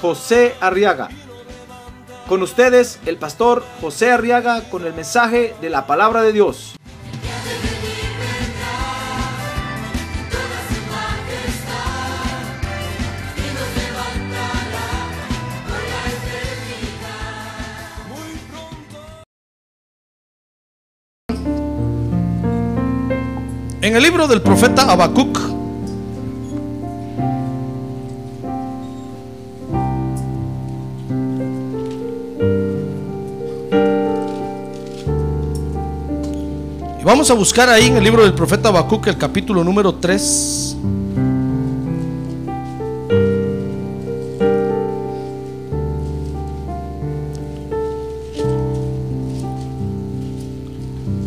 José Arriaga. Con ustedes, el pastor José Arriaga con el mensaje de la palabra de Dios. En el libro del profeta Habacuc, vamos a buscar ahí en el libro del profeta Habacuc el capítulo número 3.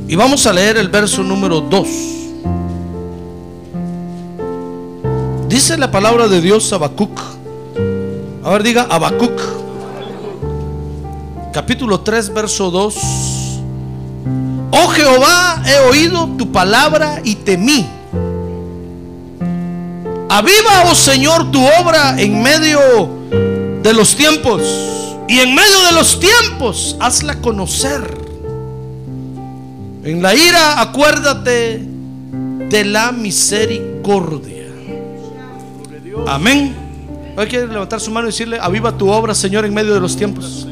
Y vamos a leer el verso número 2. Dice la palabra de Dios Habacuc. A ver, diga Habacuc. Capítulo 3, verso 2. Jehová, he oído tu palabra y temí. Aviva, oh Señor, tu obra en medio de los tiempos. Y en medio de los tiempos, hazla conocer. En la ira, acuérdate de la misericordia. Amén. Hoy quiere levantar su mano y decirle, aviva tu obra, Señor, en medio de los tiempos.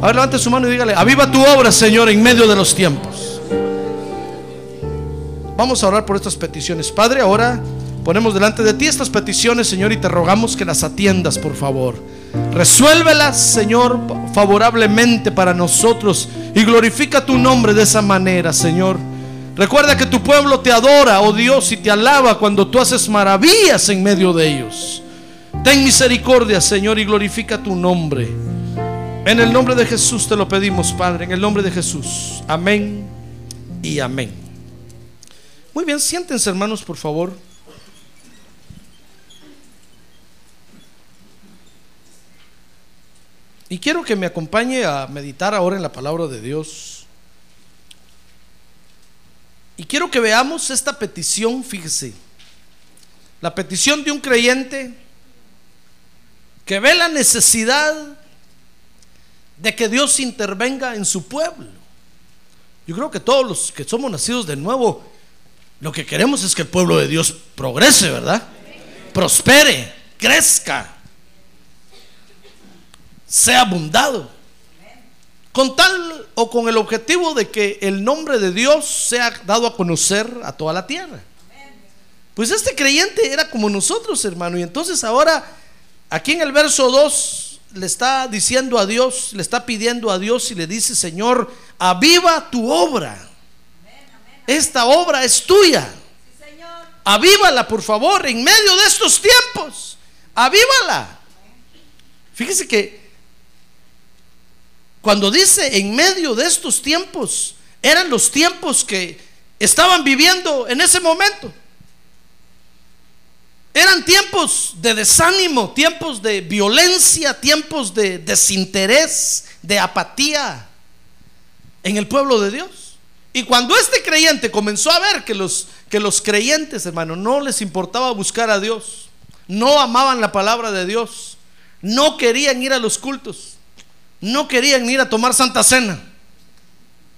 A ver, levante su mano y dígale, aviva tu obra, Señor, en medio de los tiempos. Vamos a orar por estas peticiones. Padre, ahora ponemos delante de ti estas peticiones, Señor, y te rogamos que las atiendas, por favor. Resuélvelas, Señor, favorablemente para nosotros y glorifica tu nombre de esa manera, Señor. Recuerda que tu pueblo te adora, oh Dios, y te alaba cuando tú haces maravillas en medio de ellos. Ten misericordia, Señor, y glorifica tu nombre. En el nombre de Jesús te lo pedimos, Padre, en el nombre de Jesús. Amén y amén. Muy bien, siéntense, hermanos, por favor. Y quiero que me acompañe a meditar ahora en la palabra de Dios. Y quiero que veamos esta petición, fíjese. La petición de un creyente que ve la necesidad de que Dios intervenga en su pueblo. Yo creo que todos los que somos nacidos de nuevo, lo que queremos es que el pueblo de Dios progrese, ¿verdad? Prospere, crezca, sea abundado. Con tal o con el objetivo de que el nombre de Dios sea dado a conocer a toda la tierra. Pues este creyente era como nosotros, hermano. Y entonces ahora, aquí en el verso 2, le está diciendo a Dios, le está pidiendo a Dios y le dice, Señor, aviva tu obra. Esta obra es tuya. Avívala, por favor, en medio de estos tiempos. Avívala. Fíjese que cuando dice en medio de estos tiempos, eran los tiempos que estaban viviendo en ese momento. Eran tiempos de desánimo, tiempos de violencia, tiempos de desinterés, de apatía en el pueblo de Dios. Y cuando este creyente comenzó a ver que los, que los creyentes, hermano, no les importaba buscar a Dios, no amaban la palabra de Dios, no querían ir a los cultos, no querían ir a tomar santa cena,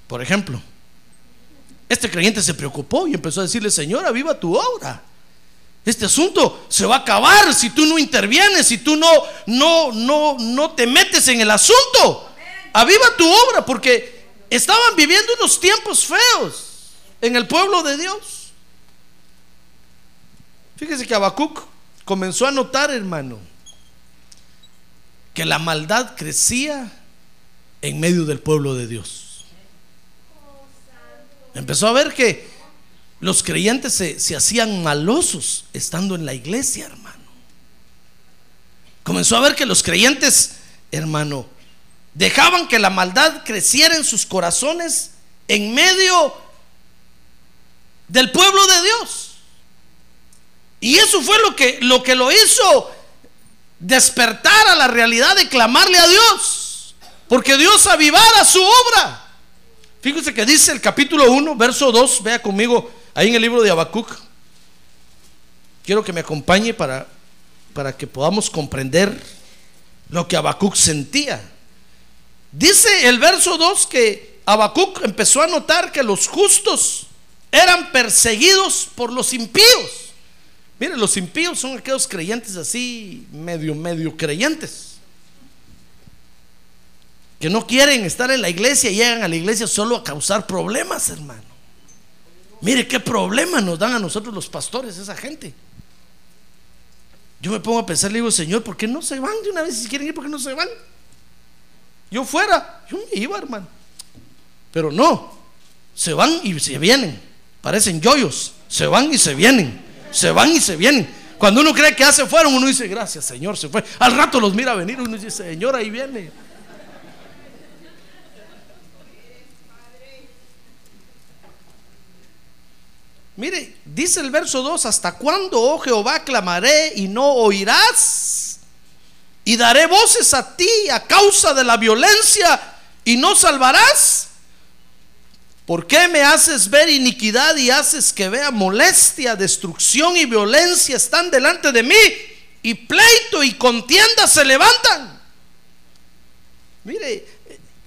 por ejemplo, este creyente se preocupó y empezó a decirle, Señor, viva tu obra. Este asunto se va a acabar si tú no intervienes, si tú no, no, no, no te metes en el asunto. Aviva tu obra, porque estaban viviendo unos tiempos feos en el pueblo de Dios. Fíjese que Habacuc comenzó a notar, hermano, que la maldad crecía en medio del pueblo de Dios. Empezó a ver que los creyentes se, se, hacían malosos estando en la iglesia, hermano. Comenzó a ver que los creyentes hermano, dejaban que la maldad creciera en sus corazones en medio del pueblo de Dios. Y eso fue lo que lo, que lo hizo despertar a la realidad de clamarle a Dios. Porque Dios avivara su obra. Fíjese que dice el capítulo 1, verso 2, vea conmigo ahí en el libro de Habacuc. Quiero que me acompañe para, para que podamos comprender lo que Habacuc sentía. Dice el verso 2 que Habacuc empezó a notar que los justos eran perseguidos por los impíos. Miren, los impíos son aquellos creyentes así, medio, medio creyentes. Que no quieren estar en la iglesia y llegan a la iglesia solo a causar problemas, hermano. Mire qué problema nos dan a nosotros los pastores, esa gente. Yo me pongo a pensar, le digo, Señor, ¿por qué no se van de una vez? Si quieren ir, ¿por qué no se van? Yo fuera, yo me iba, hermano. Pero no, se van y se vienen. Parecen yoyos, se van y se vienen se van y se vienen. Cuando uno cree que ya se fueron, uno dice, gracias Señor, se fue. Al rato los mira venir, uno dice, Señor, ahí viene. Mire, dice el verso 2, ¿hasta cuándo, oh Jehová, clamaré y no oirás? Y daré voces a ti a causa de la violencia y no salvarás. ¿Por qué me haces ver iniquidad y haces que vea molestia, destrucción y violencia están delante de mí? Y pleito y contienda se levantan. Mire,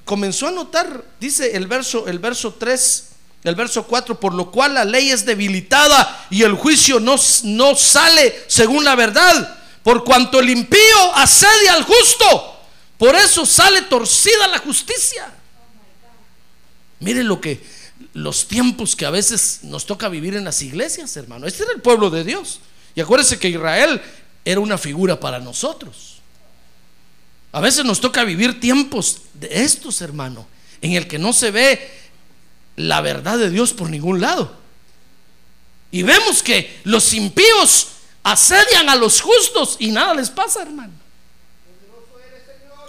comenzó a notar, dice el verso, el verso 3, el verso 4, por lo cual la ley es debilitada y el juicio no, no sale según la verdad. Por cuanto el impío asedia al justo, por eso sale torcida la justicia. Mire lo que los tiempos que a veces nos toca vivir en las iglesias, hermano. Este era el pueblo de Dios. Y acuérdense que Israel era una figura para nosotros. A veces nos toca vivir tiempos de estos, hermano, en el que no se ve la verdad de Dios por ningún lado. Y vemos que los impíos asedian a los justos y nada les pasa, hermano.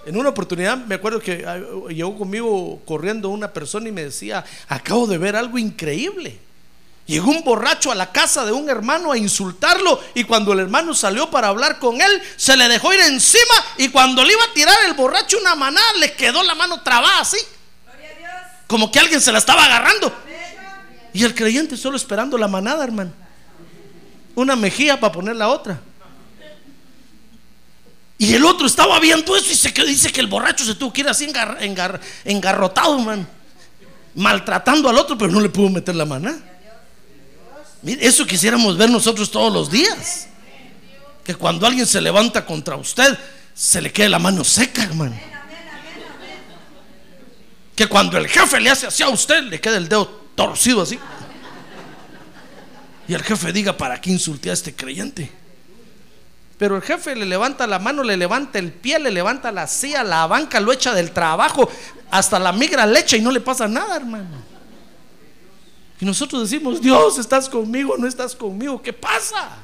En una oportunidad me acuerdo que ah, llegó conmigo corriendo una persona y me decía, acabo de ver algo increíble. Llegó un borracho a la casa de un hermano a insultarlo y cuando el hermano salió para hablar con él, se le dejó ir encima y cuando le iba a tirar el borracho una manada, le quedó la mano trabada así. Como que alguien se la estaba agarrando. Y el creyente solo esperando la manada, hermano. Una mejilla para poner la otra. Y el otro estaba viendo eso y se dice que el borracho se tuvo que ir así engarrotado, man. Maltratando al otro, pero no le pudo meter la mano. Mire, eso quisiéramos ver nosotros todos los días. Que cuando alguien se levanta contra usted, se le quede la mano seca, hermano. Que cuando el jefe le hace así a usted, le quede el dedo torcido así. Y el jefe diga, ¿para qué insulté a este creyente? Pero el jefe le levanta la mano, le levanta el pie, le levanta la silla, la banca, lo echa del trabajo, hasta la migra leche y no le pasa nada, hermano. Y nosotros decimos, Dios, estás conmigo, no estás conmigo, ¿qué pasa?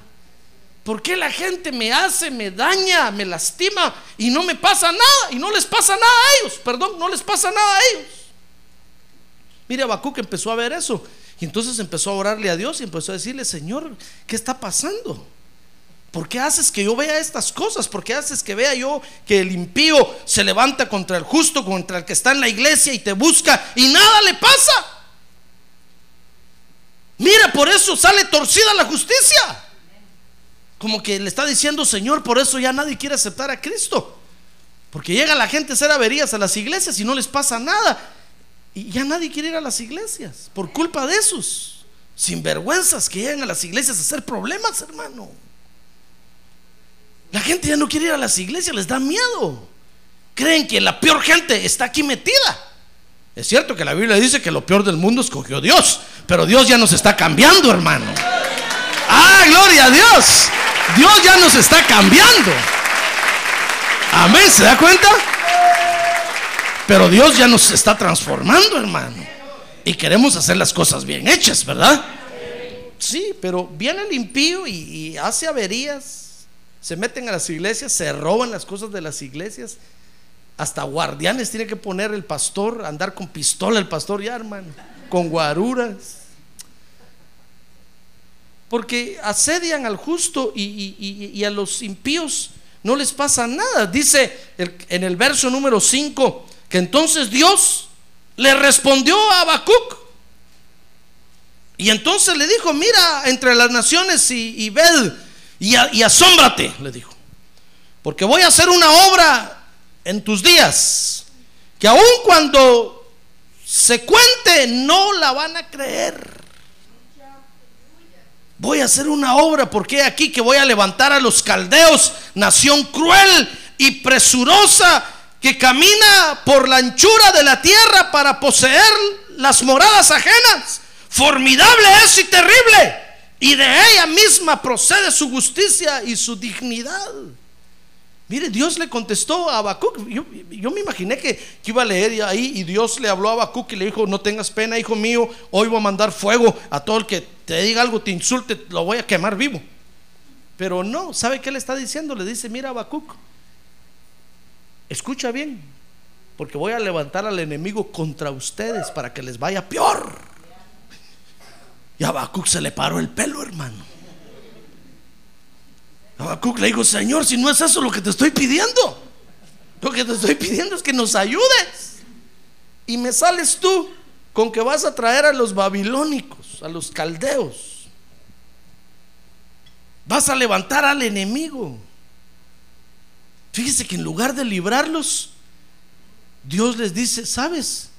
¿Por qué la gente me hace, me daña, me lastima y no me pasa nada? Y no les pasa nada a ellos, perdón, no les pasa nada a ellos. Mire, que empezó a ver eso y entonces empezó a orarle a Dios y empezó a decirle, Señor, ¿qué está pasando? ¿Por qué haces que yo vea estas cosas? ¿Por qué haces que vea yo que el impío se levanta contra el justo, contra el que está en la iglesia y te busca y nada le pasa? Mira, por eso sale torcida la justicia. Como que le está diciendo, Señor, por eso ya nadie quiere aceptar a Cristo. Porque llega la gente a hacer averías a las iglesias y no les pasa nada. Y ya nadie quiere ir a las iglesias por culpa de esos sinvergüenzas que llegan a las iglesias a hacer problemas, hermano. La gente ya no quiere ir a las iglesias, les da miedo. Creen que la peor gente está aquí metida. Es cierto que la Biblia dice que lo peor del mundo escogió Dios, pero Dios ya nos está cambiando, hermano. Ah, gloria a Dios. Dios ya nos está cambiando. Amén, ¿se da cuenta? Pero Dios ya nos está transformando, hermano. Y queremos hacer las cosas bien hechas, ¿verdad? Sí, pero viene el impío y, hace averías se meten a las iglesias, se roban las cosas de las iglesias hasta guardianes tiene que poner el pastor, andar con pistola el pastor ya, hermano, con guaruras. Porque asedian al justo y, a los impíos no les pasa nada. Dice en el verso número 5 que entonces Dios le respondió a Habacuc. Y entonces le dijo, mira entre las naciones y, y y, y asómbrate, le dijo. Porque voy a hacer una obra en tus días que aun cuando se cuente no la van a creer. Voy a hacer una obra porque aquí que voy a levantar a los caldeos, nación cruel y presurosa que camina por la anchura de la tierra para poseer las moradas ajenas. Formidable es y terrible. Y de ella misma procede su justicia y su dignidad. Mire, Dios le contestó a Habacuc. Yo, yo me imaginé que, iba a leer ahí y Dios le habló a Habacuc y le dijo: No tengas pena, hijo mío. Hoy voy a mandar fuego a todo el que te diga algo, te insulte, lo voy a quemar vivo. Pero no, ¿sabe qué le está diciendo? Le dice: Mira, Habacuc, escucha bien, porque voy a levantar al enemigo contra ustedes para que les vaya peor. Y a Habacuc se le paró el pelo, hermano. Habacuc le dijo, Señor, si no es eso lo que te estoy pidiendo, lo que te estoy pidiendo es que nos ayudes. Y me sales tú con que vas a traer a los babilónicos, a los caldeos. Vas a levantar al enemigo. Fíjese que en lugar de librarlos, Dios les dice, ¿sabes?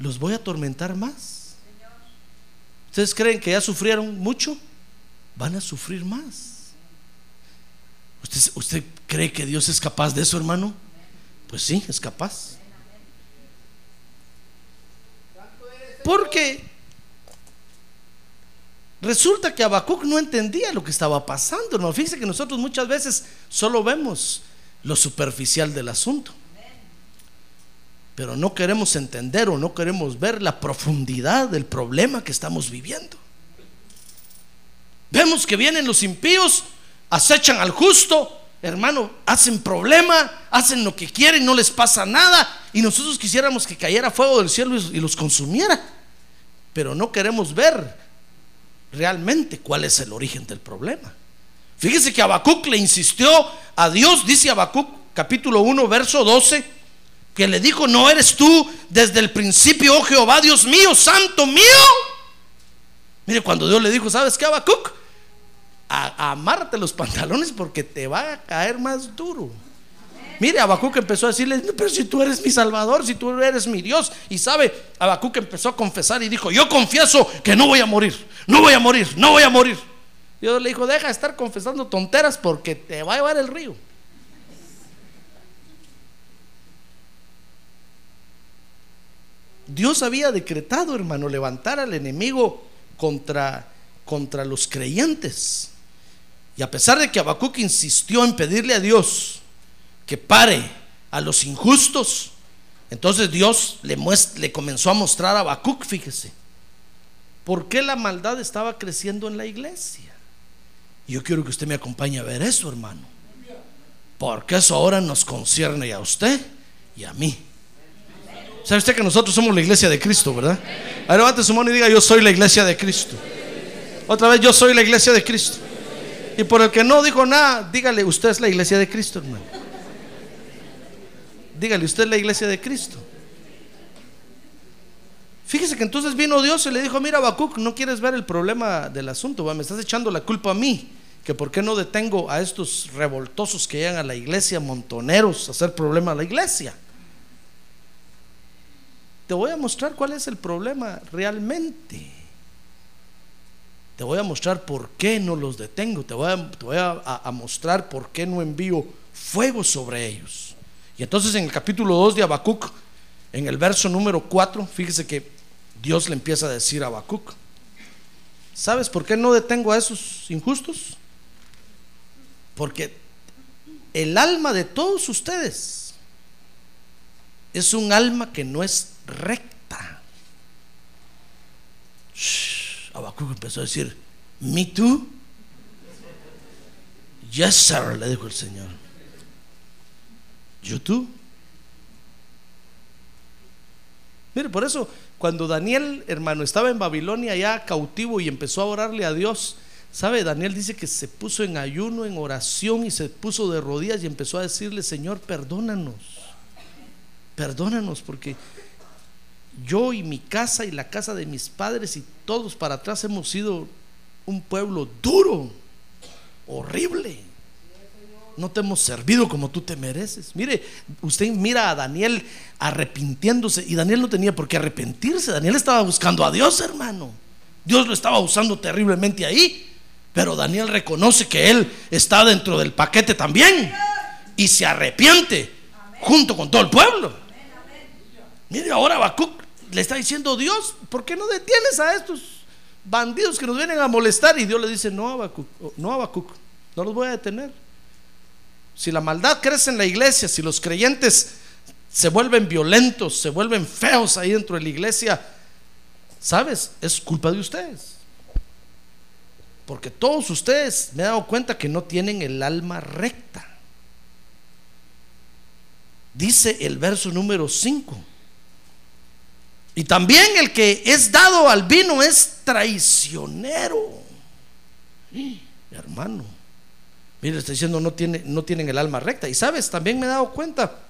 Los voy a atormentar más. ¿Ustedes creen que ya sufrieron mucho? Van a sufrir más. ¿Usted, ¿Usted cree que Dios es capaz de eso, hermano? Pues sí, es capaz. Porque resulta que Habacuc no entendía lo que estaba pasando, hermano. Fíjese que nosotros muchas veces solo vemos lo superficial del asunto. Pero no queremos entender o no queremos ver la profundidad del problema que estamos viviendo. Vemos que vienen los impíos, acechan al justo, hermano, hacen problema, hacen lo que quieren, no les pasa nada. Y nosotros quisiéramos que cayera fuego del cielo y los consumiera. Pero no queremos ver realmente cuál es el origen del problema. Fíjese que Habacuc le insistió a Dios, dice Habacuc capítulo 1, verso 12, que le dijo, no eres tú desde el principio, oh Jehová, Dios mío, santo mío. Mire, cuando Dios le dijo, ¿sabes qué, Habacuc? A, amarte los pantalones porque te va a caer más duro. Mire, Habacuc empezó a decirle, "No, pero si tú eres mi salvador, si tú eres mi Dios. Y sabe, Habacuc empezó a confesar y dijo, yo confieso que no voy a morir, no voy a morir, no voy a morir. Dios le dijo, deja de estar confesando tonteras porque te va a llevar el río. Dios había decretado, hermano, levantar al enemigo contra, contra los creyentes. Y a pesar de que Habacuc insistió en pedirle a Dios que pare a los injustos, entonces Dios le, le comenzó a mostrar a Habacuc, fíjese, por qué la maldad estaba creciendo en la iglesia. Yo quiero que usted me acompañe a ver eso, hermano. Porque eso ahora nos concierne a usted y a mí. ¿Sabe usted que nosotros somos la iglesia de Cristo, verdad? A ver, levante su mano y diga, yo soy la iglesia de Cristo. Otra vez, yo soy la iglesia de Cristo. Y por el que no dijo nada, dígale, usted es la iglesia de Cristo, hermano. Dígale, usted es la iglesia de Cristo. Fíjese que entonces vino Dios y le dijo, mira, Habacuc, no quieres ver el problema del asunto, va, me estás echando la culpa a mí, por qué no detengo a estos revoltosos que llegan a la iglesia, montoneros, a hacer problema a la iglesia. Te voy a mostrar cuál es el problema realmente. Te voy a mostrar por qué no los detengo. Te voy a mostrar por qué no envío fuego sobre ellos. Y entonces en el capítulo 2 de Habacuc, en el verso número 4, fíjese que Dios le empieza a decir a Habacuc, ¿sabes por qué no detengo a esos injustos? Porque el alma de todos ustedes es un alma que no es recta. Shh, Habacuc empezó a decir, ¿me too? Yes, sir, le dijo el Señor. ¿Yo tú? Mire, por eso cuando Daniel, hermano, estaba en Babilonia ya cautivo y empezó a orarle a Dios, ¿sabe? Daniel dice que se puso en ayuno, en oración y se puso de rodillas y empezó a decirle, Señor, perdónanos, perdónanos porque yo y mi casa y la casa de mis padres y todos para atrás hemos sido un pueblo duro, horrible. No te hemos servido como tú te mereces. Mire, usted mira a Daniel arrepintiéndose y Daniel no tenía por qué arrepentirse. Daniel estaba buscando a Dios, hermano. Dios lo estaba usando terriblemente ahí. Pero Daniel reconoce que él está dentro del paquete también y se arrepiente junto con todo el pueblo. Mire, ahora Habacuc le está diciendo Dios, ¿por qué no detienes a estos bandidos que nos vienen a molestar? Y Dios le dice, no, Habacuc, no, Habacuc, no los voy a detener. Si la maldad crece en la iglesia, si los creyentes se vuelven violentos, se vuelven feos ahí dentro de la iglesia, ¿sabes? Es culpa de ustedes. Porque todos ustedes me he dado cuenta que no tienen el alma recta. Dice el verso número 5. Y también el que es dado al vino es traicionero. hermano, mire, está diciendo no, tiene, no tienen el alma recta. Y sabes, también me he dado cuenta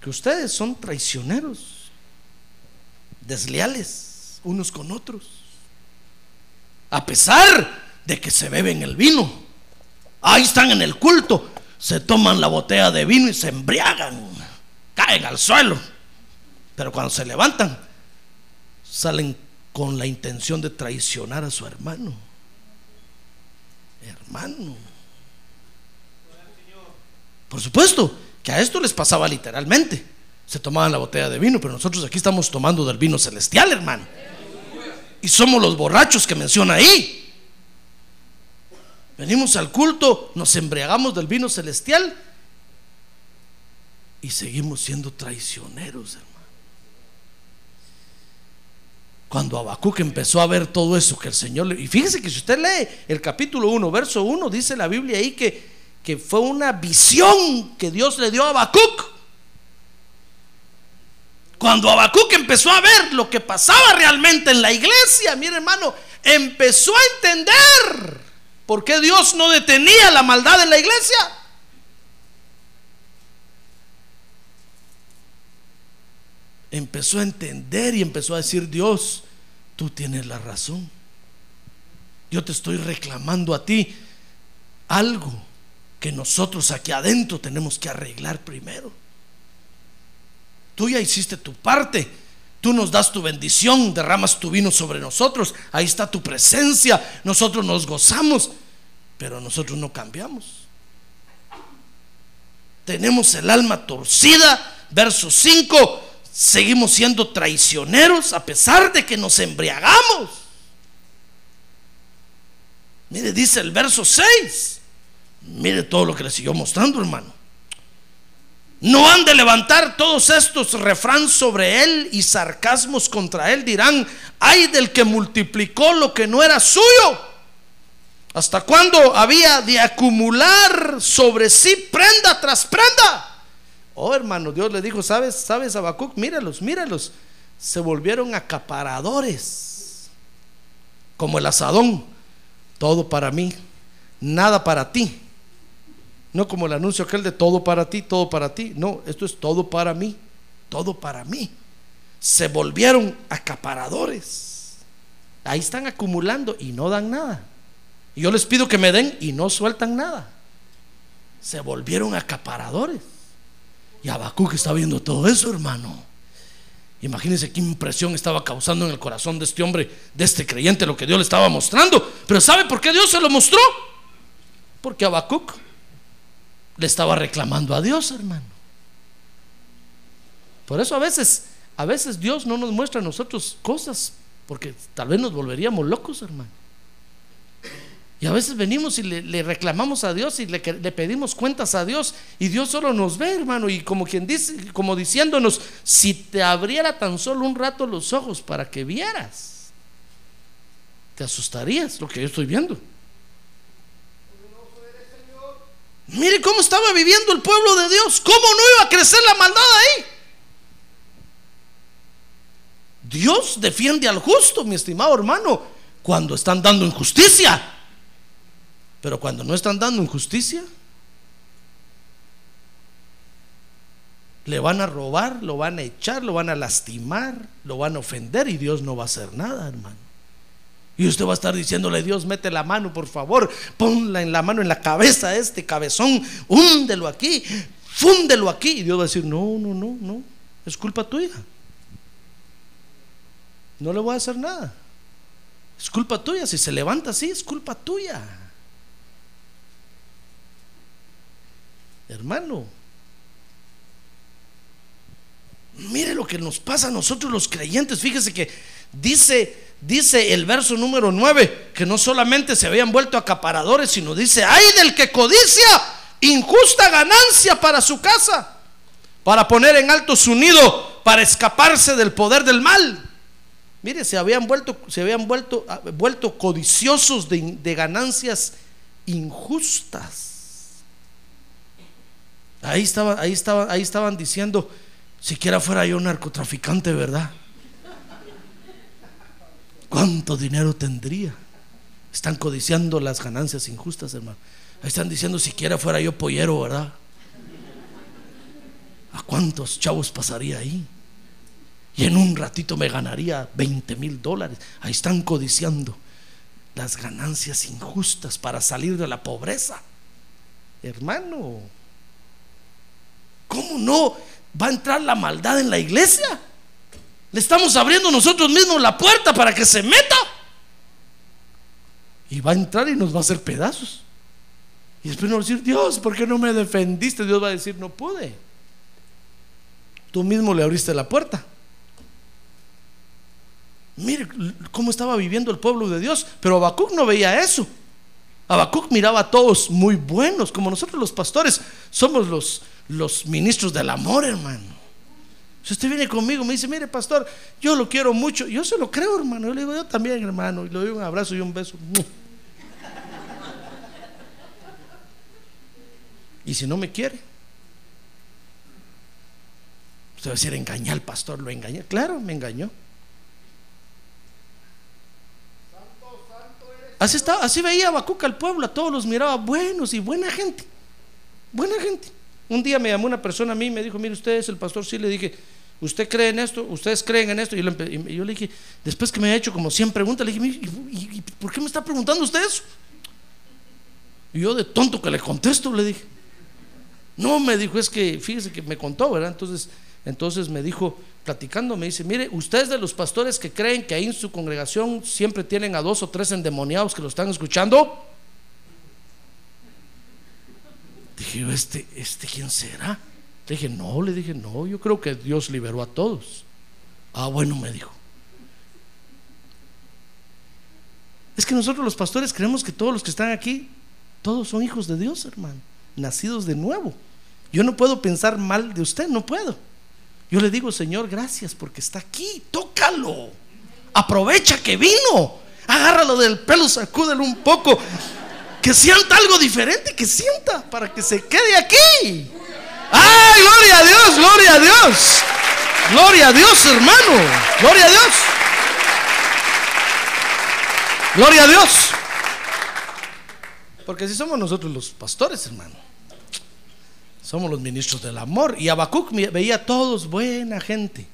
que ustedes son traicioneros, desleales unos con otros. A pesar de que se beben el vino. Ahí están en el culto, se toman la botella de vino y se embriagan, caen al suelo. Pero cuando se levantan, salen con la intención de traicionar a su hermano. Hermano. Por supuesto que a esto les pasaba literalmente. Se tomaban la botella de vino, pero nosotros aquí estamos tomando del vino celestial, hermano. Y somos los borrachos que menciona ahí. Venimos al culto, nos embriagamos del vino celestial y seguimos siendo traicioneros, hermano. Cuando Habacuc empezó a ver todo eso que el Señor le... Y fíjese que si usted lee el capítulo 1, verso 1, dice la Biblia ahí que, que fue una visión que Dios le dio a Habacuc. Cuando Habacuc empezó a ver lo que pasaba realmente en la iglesia, mire hermano, empezó a entender por qué Dios no detenía la maldad en la iglesia. empezó a entender y empezó a decir, Dios, tú tienes la razón. Yo te estoy reclamando a ti algo que nosotros aquí adentro tenemos que arreglar primero. Tú ya hiciste tu parte. Tú nos das tu bendición, derramas tu vino sobre nosotros. Ahí está tu presencia. Nosotros nos gozamos, pero nosotros no cambiamos. Tenemos el alma torcida. Verso 5 seguimos siendo traicioneros a pesar de que nos embriagamos. Mire, dice el verso 6. Mire todo lo que le siguió mostrando, hermano. No han de levantar todos estos refrán sobre él y sarcasmos contra él. Dirán, ay del que multiplicó lo que no era suyo. ¿Hasta cuándo había de acumular sobre sí prenda tras prenda? Oh, hermano, Dios le dijo, ¿sabes? ¿Sabes, Habacuc? Míralos, míralos. Se volvieron acaparadores. Como el asadón. Todo para mí, nada para ti. No como el anuncio aquel de todo para ti, todo para ti. No, esto es todo para mí, todo para mí. Se volvieron acaparadores. Ahí están acumulando y no dan nada. Y yo les pido que me den y no sueltan nada. Se volvieron acaparadores. Y Habacuc está viendo todo eso, hermano. Imagínense qué impresión estaba causando en el corazón de este hombre, de este creyente, lo que Dios le estaba mostrando. Pero ¿sabe por qué Dios se lo mostró? Porque Habacuc le estaba reclamando a Dios, hermano. Por eso a veces, a veces Dios no nos muestra a nosotros cosas, porque tal vez nos volveríamos locos, hermano. Y a veces venimos y le, reclamamos a Dios y le, le, pedimos cuentas a Dios y Dios solo nos ve, hermano, y como quien dice, como diciéndonos, si te abriera tan solo un rato los ojos para que vieras, te asustarías lo que yo estoy viendo. Mire cómo estaba viviendo el pueblo de Dios, cómo no iba a crecer la maldad ahí. Dios defiende al justo, mi estimado hermano, cuando están dando injusticia. Pero cuando no están dando injusticia, le van a robar, lo van a echar, lo van a lastimar, lo van a ofender y Dios no va a hacer nada, hermano. Y usted va a estar diciéndole, Dios, mete la mano, por favor, ponla en la mano en la cabeza a este cabezón, húndelo aquí, fúndelo aquí. Y Dios va a decir, no, no, no, no, es culpa tuya. No le voy a hacer nada. Es culpa tuya. Si se levanta así, es culpa tuya. Hermano, mire lo que nos pasa a nosotros los creyentes. Fíjese que dice, dice el verso número 9, que no solamente se habían vuelto acaparadores, sino dice, ay del que codicia injusta ganancia para su casa, para poner en alto su nido, para escaparse del poder del mal. Mire, se habían vuelto, se habían vuelto, ah, vuelto codiciosos de, de ganancias injustas. Ahí estaban, ahí estaban, ahí estaban diciendo, siquiera fuera yo narcotraficante, ¿verdad? ¿Cuánto dinero tendría? Están codiciando las ganancias injustas, hermano. Ahí están diciendo, siquiera fuera yo pollero, ¿verdad? ¿A cuántos chavos pasaría ahí? Y en un ratito me ganaría 20 mil dólares. Ahí están codiciando las ganancias injustas para salir de la pobreza. Hermano, ¿cómo no va a entrar la maldad en la iglesia? Le estamos abriendo nosotros mismos la puerta para que se meta. Y va a entrar y nos va a hacer pedazos. Y después nos va a decir, Dios, ¿por qué no me defendiste? Dios va a decir, no pude. Tú mismo le abriste la puerta. Mire cómo estaba viviendo el pueblo de Dios. Pero Habacuc no veía eso. Habacuc miraba a todos muy buenos, como nosotros los pastores somos los, los ministros del amor, hermano. Si usted viene conmigo, me dice, mire, pastor, yo lo quiero mucho. Yo se lo creo, hermano. Yo le digo, yo también, hermano. Y le doy un abrazo y un beso. Y si no me quiere, usted va a decir, engañar al pastor, lo engañé. Claro, me engañó. Así, estaba, así veía Bacuca al pueblo, a todos los miraba buenos y buena gente. Buena gente. Un día me llamó una persona a mí y me dijo, mire, usted es el pastor, sí, le dije, ¿usted cree en esto? ¿Ustedes creen en esto? Y yo, le dije, después que me ha hecho como 100 preguntas, le dije, ¿y, por qué me está preguntando usted eso? Y yo de tonto que le contesto, le dije. No, me dijo, es que, fíjese que me contó, ¿verdad? Entonces, entonces me dijo, platicando, me dice, mire, ustedes de los pastores que creen que ahí en su congregación siempre tienen a dos o tres endemoniados que lo están escuchando. Dije, este, este quién será? Le dije, no, le dije, no, yo creo que Dios liberó a todos. Ah, bueno, me dijo. Es que nosotros los pastores creemos que todos los que están aquí, todos son hijos de Dios, hermano, nacidos de nuevo. Yo no puedo pensar mal de usted, no puedo. Yo le digo, Señor, gracias porque está aquí, tócalo. Aprovecha que vino. Agárralo del pelo, sacúdelo un poco. Que sienta algo diferente, que sienta para que se quede aquí. ¡Ay, gloria a Dios, gloria a Dios! Gloria a Dios, hermano. Gloria a Dios. Gloria a Dios. Porque si somos nosotros los pastores, hermano. Somos los ministros del amor. Y Habacuc veía a todos buena gente.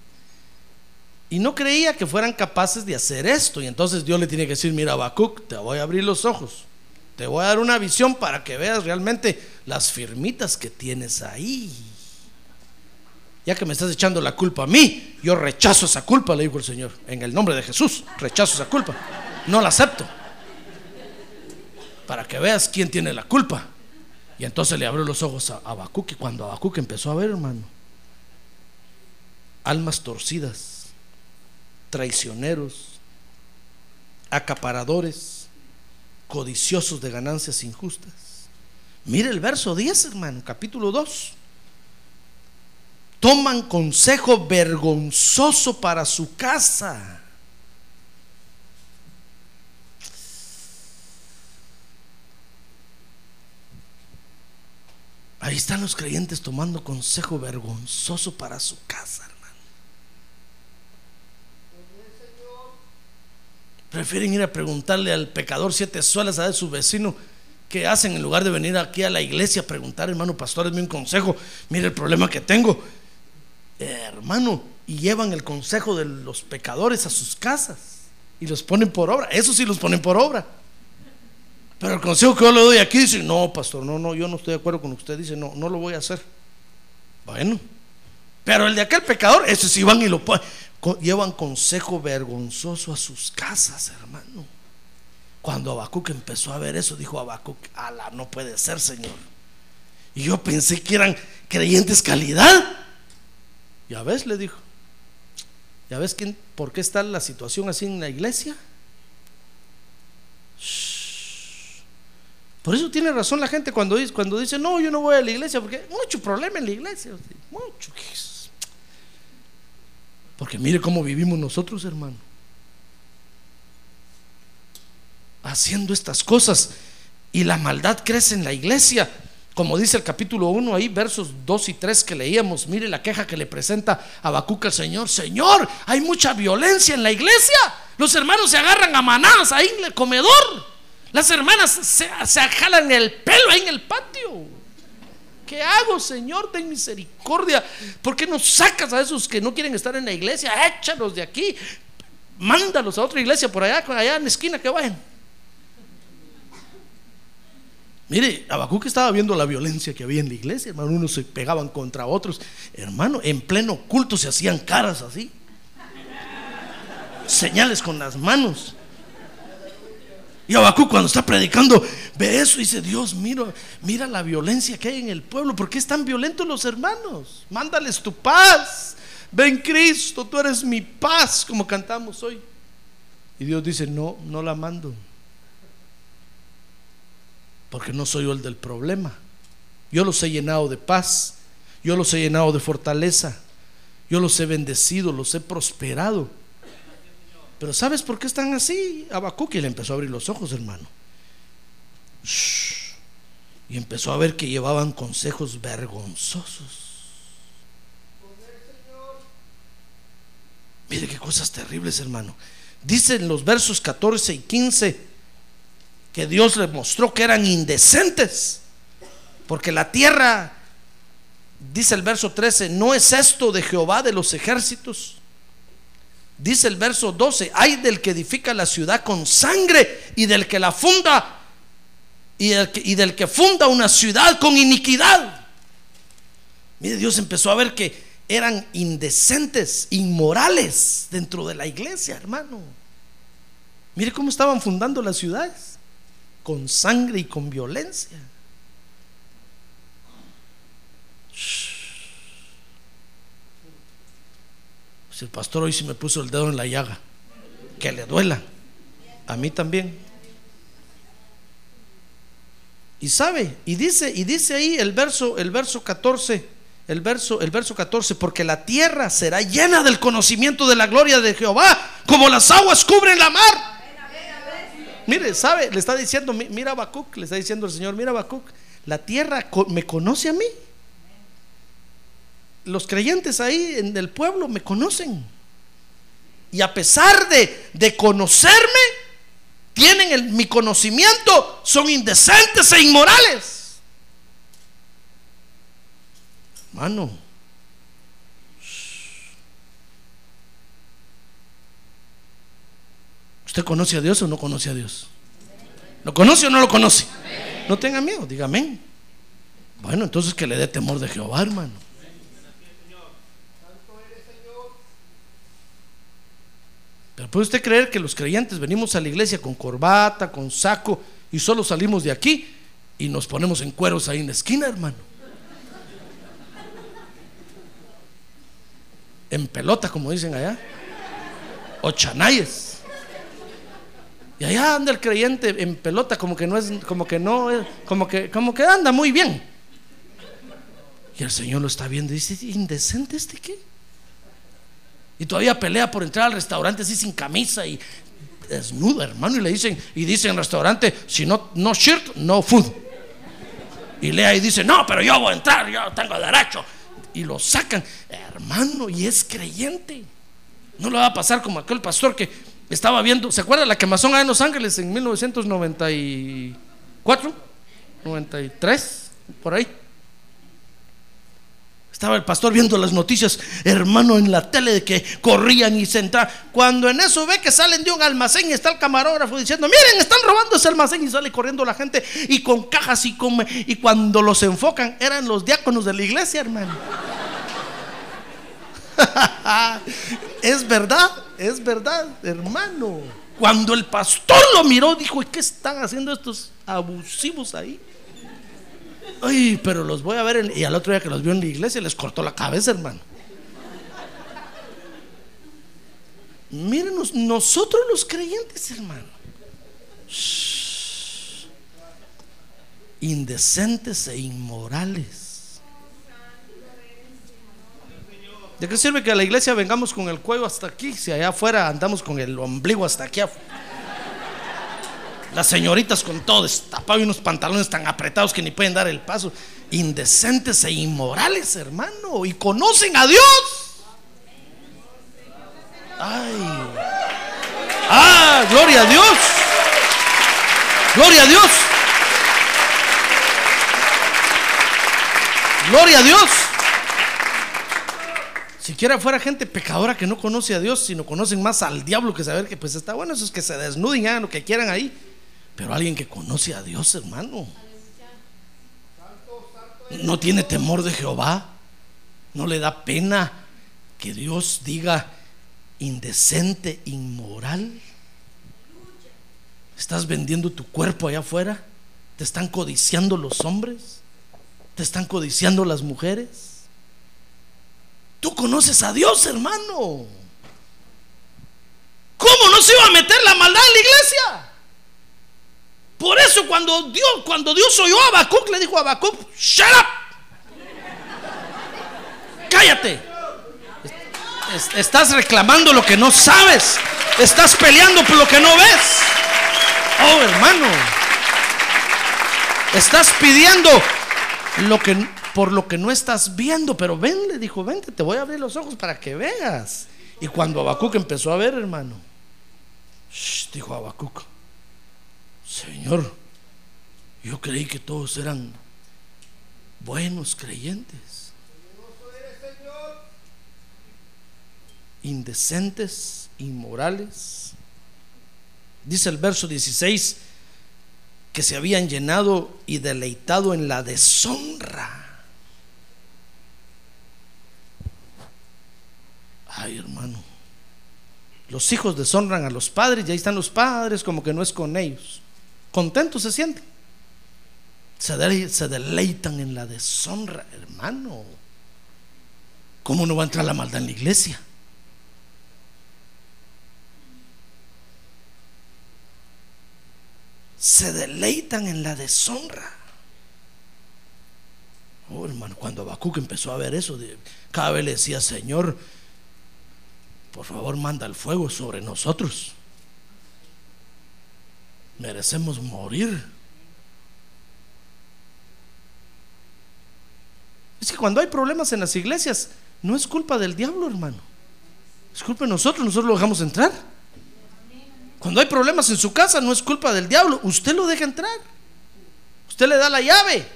Y no creía que fueran capaces de hacer esto. Y entonces Dios le tiene que decir, mira Habacuc, te voy a abrir los ojos. Te voy a dar una visión para que veas realmente las firmitas que tienes ahí. Ya que me estás echando la culpa a mí, yo rechazo esa culpa, le dijo el Señor. En el nombre de Jesús, rechazo esa culpa. No la acepto. Para que veas quién tiene la culpa. Y entonces le abrió los ojos a Habacuc y cuando Habacuc empezó a ver, hermano, almas torcidas, traicioneros, acaparadores, codiciosos de ganancias injustas. Mire el verso 10, hermano, capítulo 2. Toman consejo vergonzoso para su casa Ahí están los creyentes tomando consejo vergonzoso para su casa, Prefieren ir a preguntarle al pecador siete suelas a su vecino qué hacen en lugar de venir aquí a la iglesia a preguntar, hermano pastor, es un consejo, mire el problema que tengo. hermano, y llevan el consejo de los pecadores a sus casas y los ponen por obra. Eso sí los ponen por obra. Pero el consejo que yo le doy aquí dice, no, pastor, no, no, yo no estoy de acuerdo con usted. Dice, no, no lo voy a hacer. Bueno, pero el de aquel pecador, ese sí van y lo llevan consejo vergonzoso a sus casas, hermano. Cuando Abacuc empezó a ver eso, dijo Abacuc, ala, no puede ser, Señor. Y yo pensé que eran creyentes calidad. Ya ves, le dijo. ¿Ya ves quién, por qué está la situación así en la iglesia? Por eso tiene razón la gente cuando dice, no, yo no voy a la iglesia, porque mucho problema en la iglesia. Mucho. Porque mire cómo vivimos nosotros, hermano. Haciendo estas cosas. Y la maldad crece en la iglesia. Como dice el capítulo 1 ahí, versos 2 y 3 que leíamos, mire la queja que le presenta a Bacuca al Señor. Señor, hay mucha violencia en la iglesia. Los hermanos se agarran a manadas ahí en el comedor. Las hermanas se, se jalan el pelo ahí en el patio. ¿Qué hago, Señor? Ten misericordia. ¿Por qué no sacas a esos que no quieren estar en la iglesia? Échalos de aquí. Mándalos a otra iglesia por allá, allá en la esquina que vayan. Mire, que estaba viendo la violencia que había en la iglesia, hermano. Unos se pegaban contra otros. Hermano, en pleno culto se hacían caras así. Señales con las manos. Y Abacú cuando está predicando ve eso y dice, Dios, mira, mira la violencia que hay en el pueblo. ¿Por qué están violentos los hermanos? Mándales tu paz. Ven Cristo, tú eres mi paz, como cantamos hoy. Y Dios dice, no, no la mando porque no soy yo el del problema. Yo los he llenado de paz, yo los he llenado de fortaleza, yo los he bendecido, los he prosperado. Pero ¿sabes por qué están así? Abacuque le empezó a abrir los ojos, hermano. Y empezó a ver que llevaban consejos vergonzosos. Mire qué cosas terribles, hermano. Dicen los versos 14 y 15 que Dios les mostró que eran indecentes. Porque la tierra, dice el verso 13, no es esto de Jehová de los ejércitos. Dice el verso 12, hay del que edifica la ciudad con sangre y del que la funda y del que, funda una ciudad con iniquidad. Mire, Dios empezó a ver que eran indecentes, inmorales dentro de la iglesia, hermano. Mire cómo estaban fundando las ciudades con sangre y con violencia. Si el pastor hoy sí me puso el dedo en la llaga, que le duela, a mí también. Y sabe, y dice, y dice ahí el verso, el verso 14, el verso, el verso 14, porque la tierra será llena del conocimiento de la gloria de Jehová, como las aguas cubren la mar. Mire, ¿sabe? Le está diciendo, mira Bacuc, le está diciendo el Señor, mira Bacuc, la tierra me conoce a mí. Los creyentes ahí en el pueblo me conocen. Y a pesar de, de conocerme, tienen mi conocimiento, son indecentes e inmorales. Hermano, ¿Usted conoce a Dios o no conoce a Dios? ¿Lo conoce o no lo conoce? No tenga miedo, dígame. Bueno, entonces que le dé temor de Jehová, hermano. Pero puede usted creer que los creyentes venimos a la iglesia con corbata, con saco y solo salimos de aquí y nos ponemos en cueros ahí en la esquina, hermano. En pelota, como dicen allá. O. Y allá anda el creyente en pelota, como que no es, como que no, como que, como que anda muy bien. Y el Señor lo está viendo y dice, ¿indecente este qué? Y todavía pelea por entrar al restaurante así sin camisa y desnudo, hermano. Y le dicen, y dicen el restaurante, si no, no shirt, no food. Y lea y dice, no, pero yo voy a entrar, yo tengo derecho. Y lo sacan, hermano, y es creyente. No le va a pasar como aquel pastor que Estaba viendo, ¿se acuerda la quemazón en Los Ángeles en 1994? 93, por ahí. Estaba el pastor viendo las noticias, hermano, en la tele de que corrían y se entraban. Cuando en eso ve que salen de un almacén y está el camarógrafo diciendo, miren, están robando ese almacén y sale corriendo la gente y con cajas y con... Y cuando los enfocan eran los diáconos de la iglesia, hermano. es verdad, es verdad, hermano. Cuando el pastor lo miró, dijo, ¿y qué están haciendo estos abusivos ahí? Ay, pero los voy a ver. y al otro día que los vio en la iglesia, les cortó la cabeza, hermano. Mírenos, nosotros los creyentes, hermano. Indecentes e inmorales. ¿De qué sirve que a la iglesia vengamos con el cuello hasta aquí si allá afuera andamos con el ombligo hasta aquí afuera? Las señoritas con todo destapado y unos pantalones tan apretados que ni pueden dar el paso. Indecentes e inmorales, hermano. Y conocen a Dios. Ay. Ah, gloria a Dios. Gloria a Dios. Gloria a Dios. Siquiera fuera gente pecadora que no conoce a Dios, sino conocen más al diablo que saber que pues está bueno, esos que se desnuden, hagan lo que quieran ahí. Pero alguien que conoce a Dios, hermano. No tiene temor de Jehová. No le da pena que Dios diga indecente, inmoral. Estás vendiendo tu cuerpo allá afuera. Te están codiciando los hombres. Te están codiciando las mujeres. Tú conoces a Dios, hermano. ¿Cómo no se iba a meter la maldad en la iglesia? Por eso cuando Dios, cuando Dios oyó a Habacuc, le dijo a Habacuc, shut up. Cállate. Estás reclamando lo que no sabes. Estás peleando por lo que no ves. Oh, hermano. Estás pidiendo lo que por lo que no estás viendo, pero ven, le dijo, vente, te voy a abrir los ojos para que veas. Y cuando Habacuc empezó a ver, hermano, dijo Habacuc, Señor, yo creí que todos eran buenos creyentes. Indecentes, inmorales. Dice el verso 16 que se habían llenado y deleitado en la deshonra. Ay, hermano. Los hijos deshonran a los padres y ahí están los padres como que no es con ellos contentos se sienten. Se, deleitan en la deshonra, hermano. ¿Cómo no va a entrar la maldad en la iglesia? Se deleitan en la deshonra. Oh, hermano, cuando Habacuc empezó a ver eso, cada vez le decía, Señor, por favor, manda el fuego sobre nosotros merecemos morir. Es que cuando hay problemas en las iglesias, no es culpa del diablo, hermano. Es culpa de nosotros, nosotros lo dejamos entrar. Cuando hay problemas en su casa, no es culpa del diablo, usted lo deja entrar. Usted le da la llave.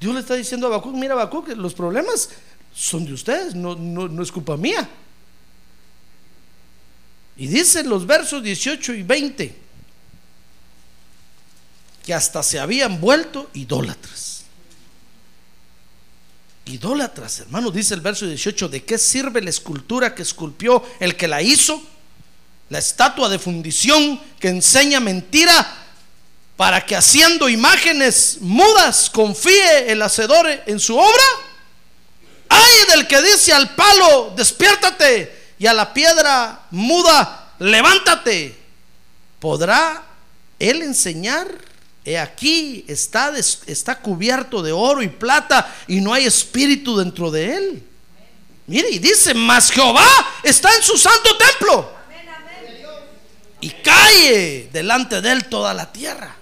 Dios le está diciendo a Bacuc, mira Bacuc, los problemas son de ustedes, no, no, no es culpa mía. Y dicen los versos 18 y 20 que hasta se habían vuelto idólatras. Idólatras, hermano, dice el verso 18, ¿de qué sirve la escultura que esculpió el que la hizo? La estatua de fundición que enseña mentira para que haciendo imágenes mudas confíe el hacedor en su obra. Ay del que dice al palo, despiértate y a la piedra muda, levántate. ¿Podrá él enseñar? He aquí está, está cubierto de oro y plata y no hay espíritu dentro de él. Mire, y dice, mas Jehová está en su santo templo. Y cae delante de él toda la tierra.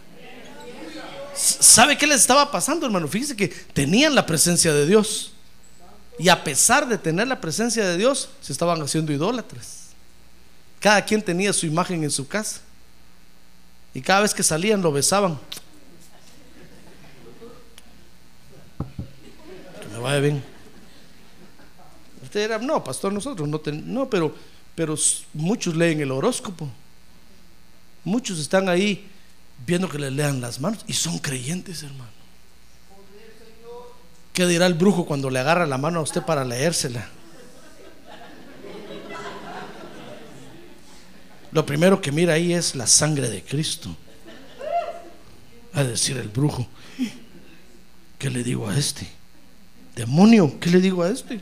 ¿Sabe qué les estaba pasando, hermano? Fíjese que tenían la presencia de Dios. Y a pesar de tener la presencia de Dios, se estaban haciendo idólatras. cada quien tenía su imagen en su casa. Y cada vez que salían lo besaban. Que me vaya bien. Usted era, no, pastor, nosotros no ten- no, pero, pero muchos leen el horóscopo. Muchos están ahí viendo que les lean las manos y son creyentes, hermano. ¿Qué dirá el brujo cuando le agarra la mano a usted para leérsela? Lo primero que mira ahí es la sangre de Cristo. A decir el brujo, ¿qué le digo a este? Demonio, ¿qué le digo a este?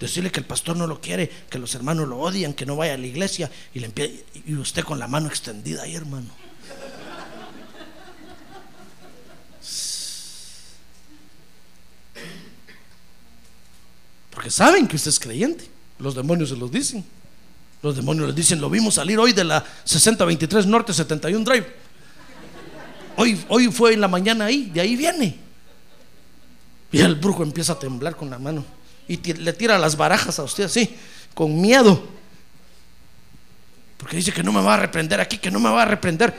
Decirle que el pastor no lo quiere, que los hermanos lo odian, que no vaya a la iglesia y, le y usted con la mano extendida ahí, hermano. Porque saben que usted es creyente. Los demonios se los dicen. Los demonios les dicen, lo vimos salir hoy de la 6023 Norte 71 Drive. Hoy, hoy fue en la mañana ahí, de ahí viene. Y el brujo empieza a temblar con la mano y le tira las barajas a usted así, con miedo. Porque dice que no me va a reprender aquí, que no me va a reprender.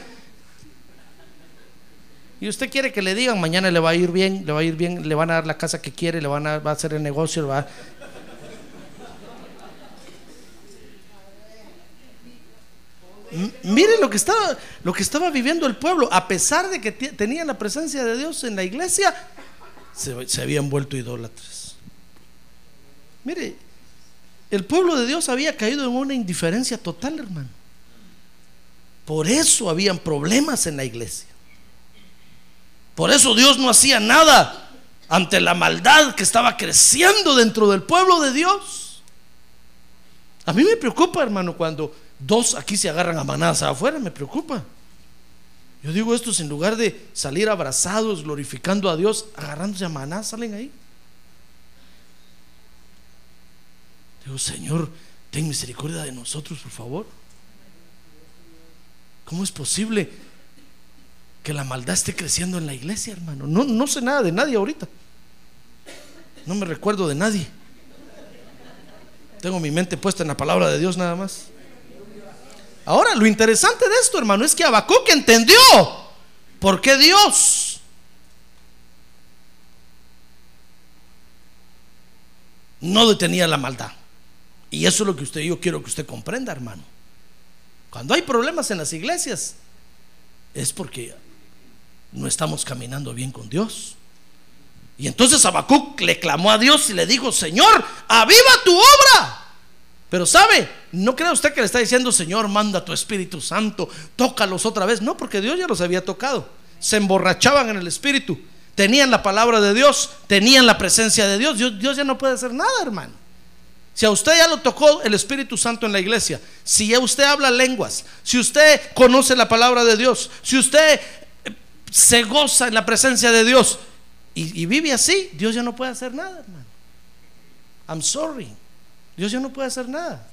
Y usted quiere que le digan, mañana le va a ir bien, le va a ir bien, le van a dar la casa que quiere, le van a, va a hacer el negocio, va a- M- Mire lo que estaba lo que estaba viviendo el pueblo, a pesar de que te- tenían la presencia de Dios en la iglesia, se, se habían vuelto idólatras. Mire, el pueblo de Dios había caído en una indiferencia total, hermano. Por eso habían problemas en la iglesia. Por eso Dios no hacía nada ante la maldad que estaba creciendo dentro del pueblo de Dios. A mí me preocupa, hermano, cuando dos aquí se agarran a manadas afuera, me preocupa. Yo digo esto en lugar de salir abrazados, glorificando a Dios, agarrándose a manadas, salen ahí. Digo, Señor, ten misericordia de nosotros, por favor. ¿Cómo es posible que la maldad esté creciendo en la iglesia, hermano? No, no sé nada de nadie ahorita. No me recuerdo de nadie. Tengo mi mente puesta en la palabra de Dios nada más. Ahora, lo interesante de esto, hermano, es que Habacuc entendió por qué Dios no detenía la maldad. Y eso es lo que usted yo quiero que usted comprenda, hermano. Cuando hay problemas en las iglesias, es porque no estamos caminando bien con Dios. Y entonces Habacuc le clamó a Dios y le dijo, Señor, aviva tu obra. Pero sabe, no crea usted que le está diciendo, Señor, manda tu Espíritu Santo, tócalos otra vez. No, porque Dios ya los había tocado. Se emborrachaban en el Espíritu, tenían la palabra de Dios, tenían la presencia de Dios. Dios, Dios ya no puede hacer nada, hermano. Si a usted ya lo tocó el Espíritu Santo en la iglesia, si usted habla lenguas, si usted conoce la palabra de Dios, si usted se goza en la presencia de Dios y, vive así, Dios ya no puede hacer nada, hermano. I'm sorry. Dios ya no puede hacer nada.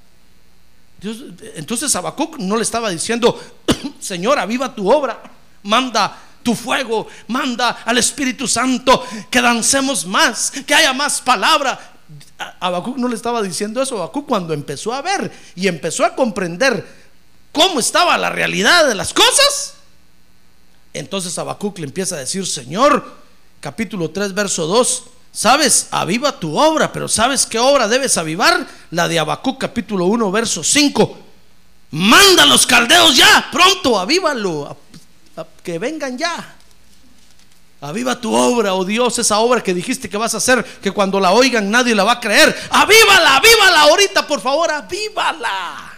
Dios, entonces Habacuc no le estaba diciendo, Señor, aviva tu obra, manda tu fuego, manda al Espíritu Santo, que dancemos más, que haya más palabra. Habacuc no le estaba diciendo eso. Habacuc cuando empezó a ver y empezó a comprender cómo estaba la realidad de las cosas, entonces Habacuc le empieza a decir, Señor, capítulo 3, verso 2, sabes, aviva tu obra, pero ¿sabes qué obra debes avivar? La de Habacuc, capítulo 1, verso 5. Manda a los caldeos ya, pronto, avívalo, que vengan ya. Aviva tu obra, oh Dios, esa obra que dijiste que vas a hacer, que cuando la oigan nadie la va a creer. Avívala, avívala ahorita, por favor, avívala.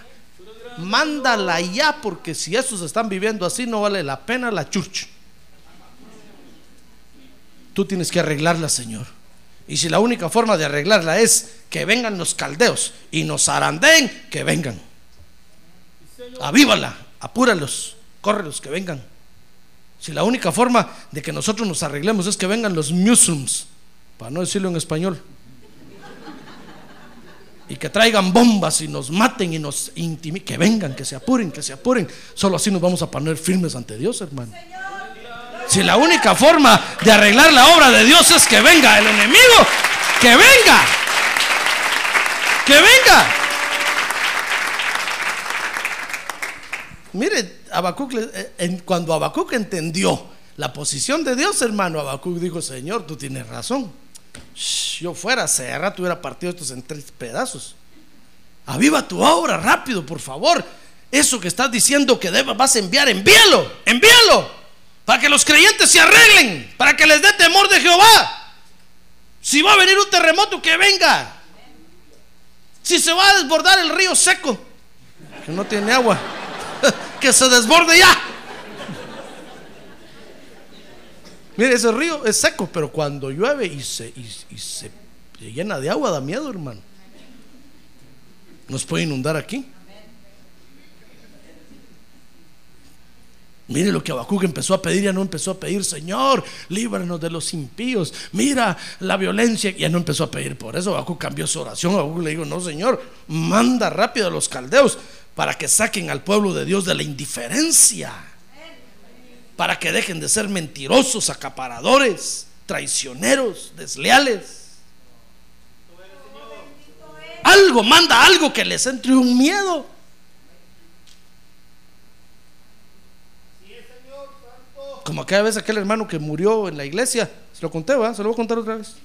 Mándala ya, porque si esos están viviendo así, no vale la pena la church. Tú tienes que arreglarla, Señor. Y si la única forma de arreglarla es que vengan los caldeos y nos arandeen, que vengan. Avívala, apúralos, córrelos, que vengan. Si la única forma de que nosotros nos arreglemos es que vengan los muslims, para no decirlo en español, y que traigan bombas y nos maten y nos intimiden, que vengan, que se apuren, que se apuren. Solo así nos vamos a poner firmes ante Dios, hermano. Si la única forma de arreglar la obra de Dios es que venga el enemigo, que venga. Que venga. Mire, Habacuc, eh, cuando Habacuc entendió la posición de Dios, hermano, Habacuc dijo, Señor, tú tienes razón. Shh, yo fuera, hace rato hubiera partido estos en tres pedazos. Aviva tu obra rápido, por favor. Eso que estás diciendo que debas, vas a enviar, envíalo, envíalo. Para que los creyentes se arreglen, para que les dé temor de Jehová. Si va a venir un terremoto, que venga. Si se va a desbordar el río seco, que no tiene agua, que se desborde ya. Mire, ese río es seco, pero cuando llueve y se, y, se llena de agua, da miedo, hermano. Nos puede inundar aquí. Mire lo que Habacuc empezó a pedir, ya no empezó a pedir, Señor, líbranos de los impíos. Mira la violencia, ya no empezó a pedir. Por eso Habacuc cambió su oración. Habacuc le dijo, no, Señor, manda rápido a los caldeos para que saquen al pueblo de Dios de la indiferencia. Para que dejen de ser mentirosos, acaparadores, traicioneros, desleales. Algo, manda algo que les entre un miedo. Como aquella vez aquel hermano que murió en la iglesia. Se lo conté, ¿va? Se lo voy a contar otra vez.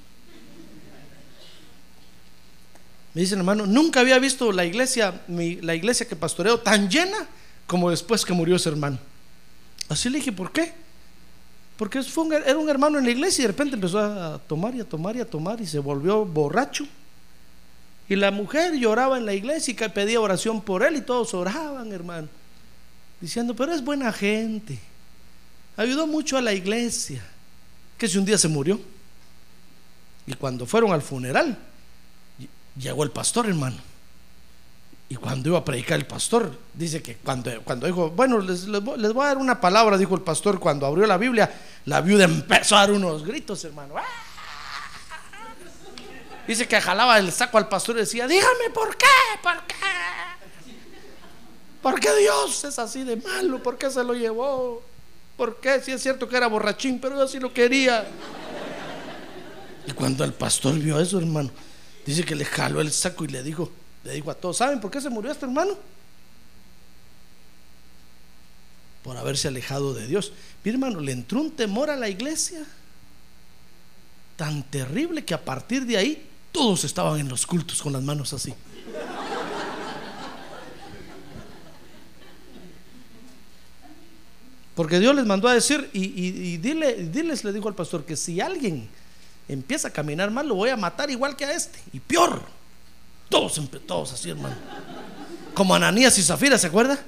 Me dice el hermano, nunca había visto la iglesia, mi- la iglesia que pastoreo tan llena como después que murió ese hermano. Así le dije, ¿por qué? Porque fue un- era un hermano en la iglesia y de repente empezó a tomar y a tomar y a tomar y se volvió borracho. Y la mujer lloraba en la iglesia y pedía oración por él y todos oraban, hermano. Diciendo, pero es buena gente. Ayudó mucho a la iglesia. Que si un día se murió. Y cuando fueron al funeral, ll- llegó el pastor, hermano. Y cuando iba a predicar el pastor, dice que cuando, cuando dijo, bueno, les, les voy, a dar una palabra, dijo el pastor, cuando abrió la Biblia, la viuda empezó a dar unos gritos, hermano. ¡Ah! Dice que jalaba el saco al pastor y decía, dígame por qué, por qué. ¿Por qué Dios es así de malo? ¿Por qué se lo llevó? ¿Por qué? Si es cierto que era borrachín, pero yo sí lo quería. Y cuando el pastor vio eso, hermano, dice que le jaló el saco y le dijo, le dijo a todos, ¿saben por qué se murió este hermano? Por haberse alejado de Dios. Mi hermano, le entró un temor a la iglesia tan terrible que a partir de ahí todos estaban en los cultos con las manos así. Porque Dios les mandó a decir, y, y- dile, diles, le dijo al pastor, que si alguien empieza a caminar mal, lo voy a matar igual que a este, y peor. Todos, todos así, hermano. Como Ananías y Zafira, ¿se acuerda?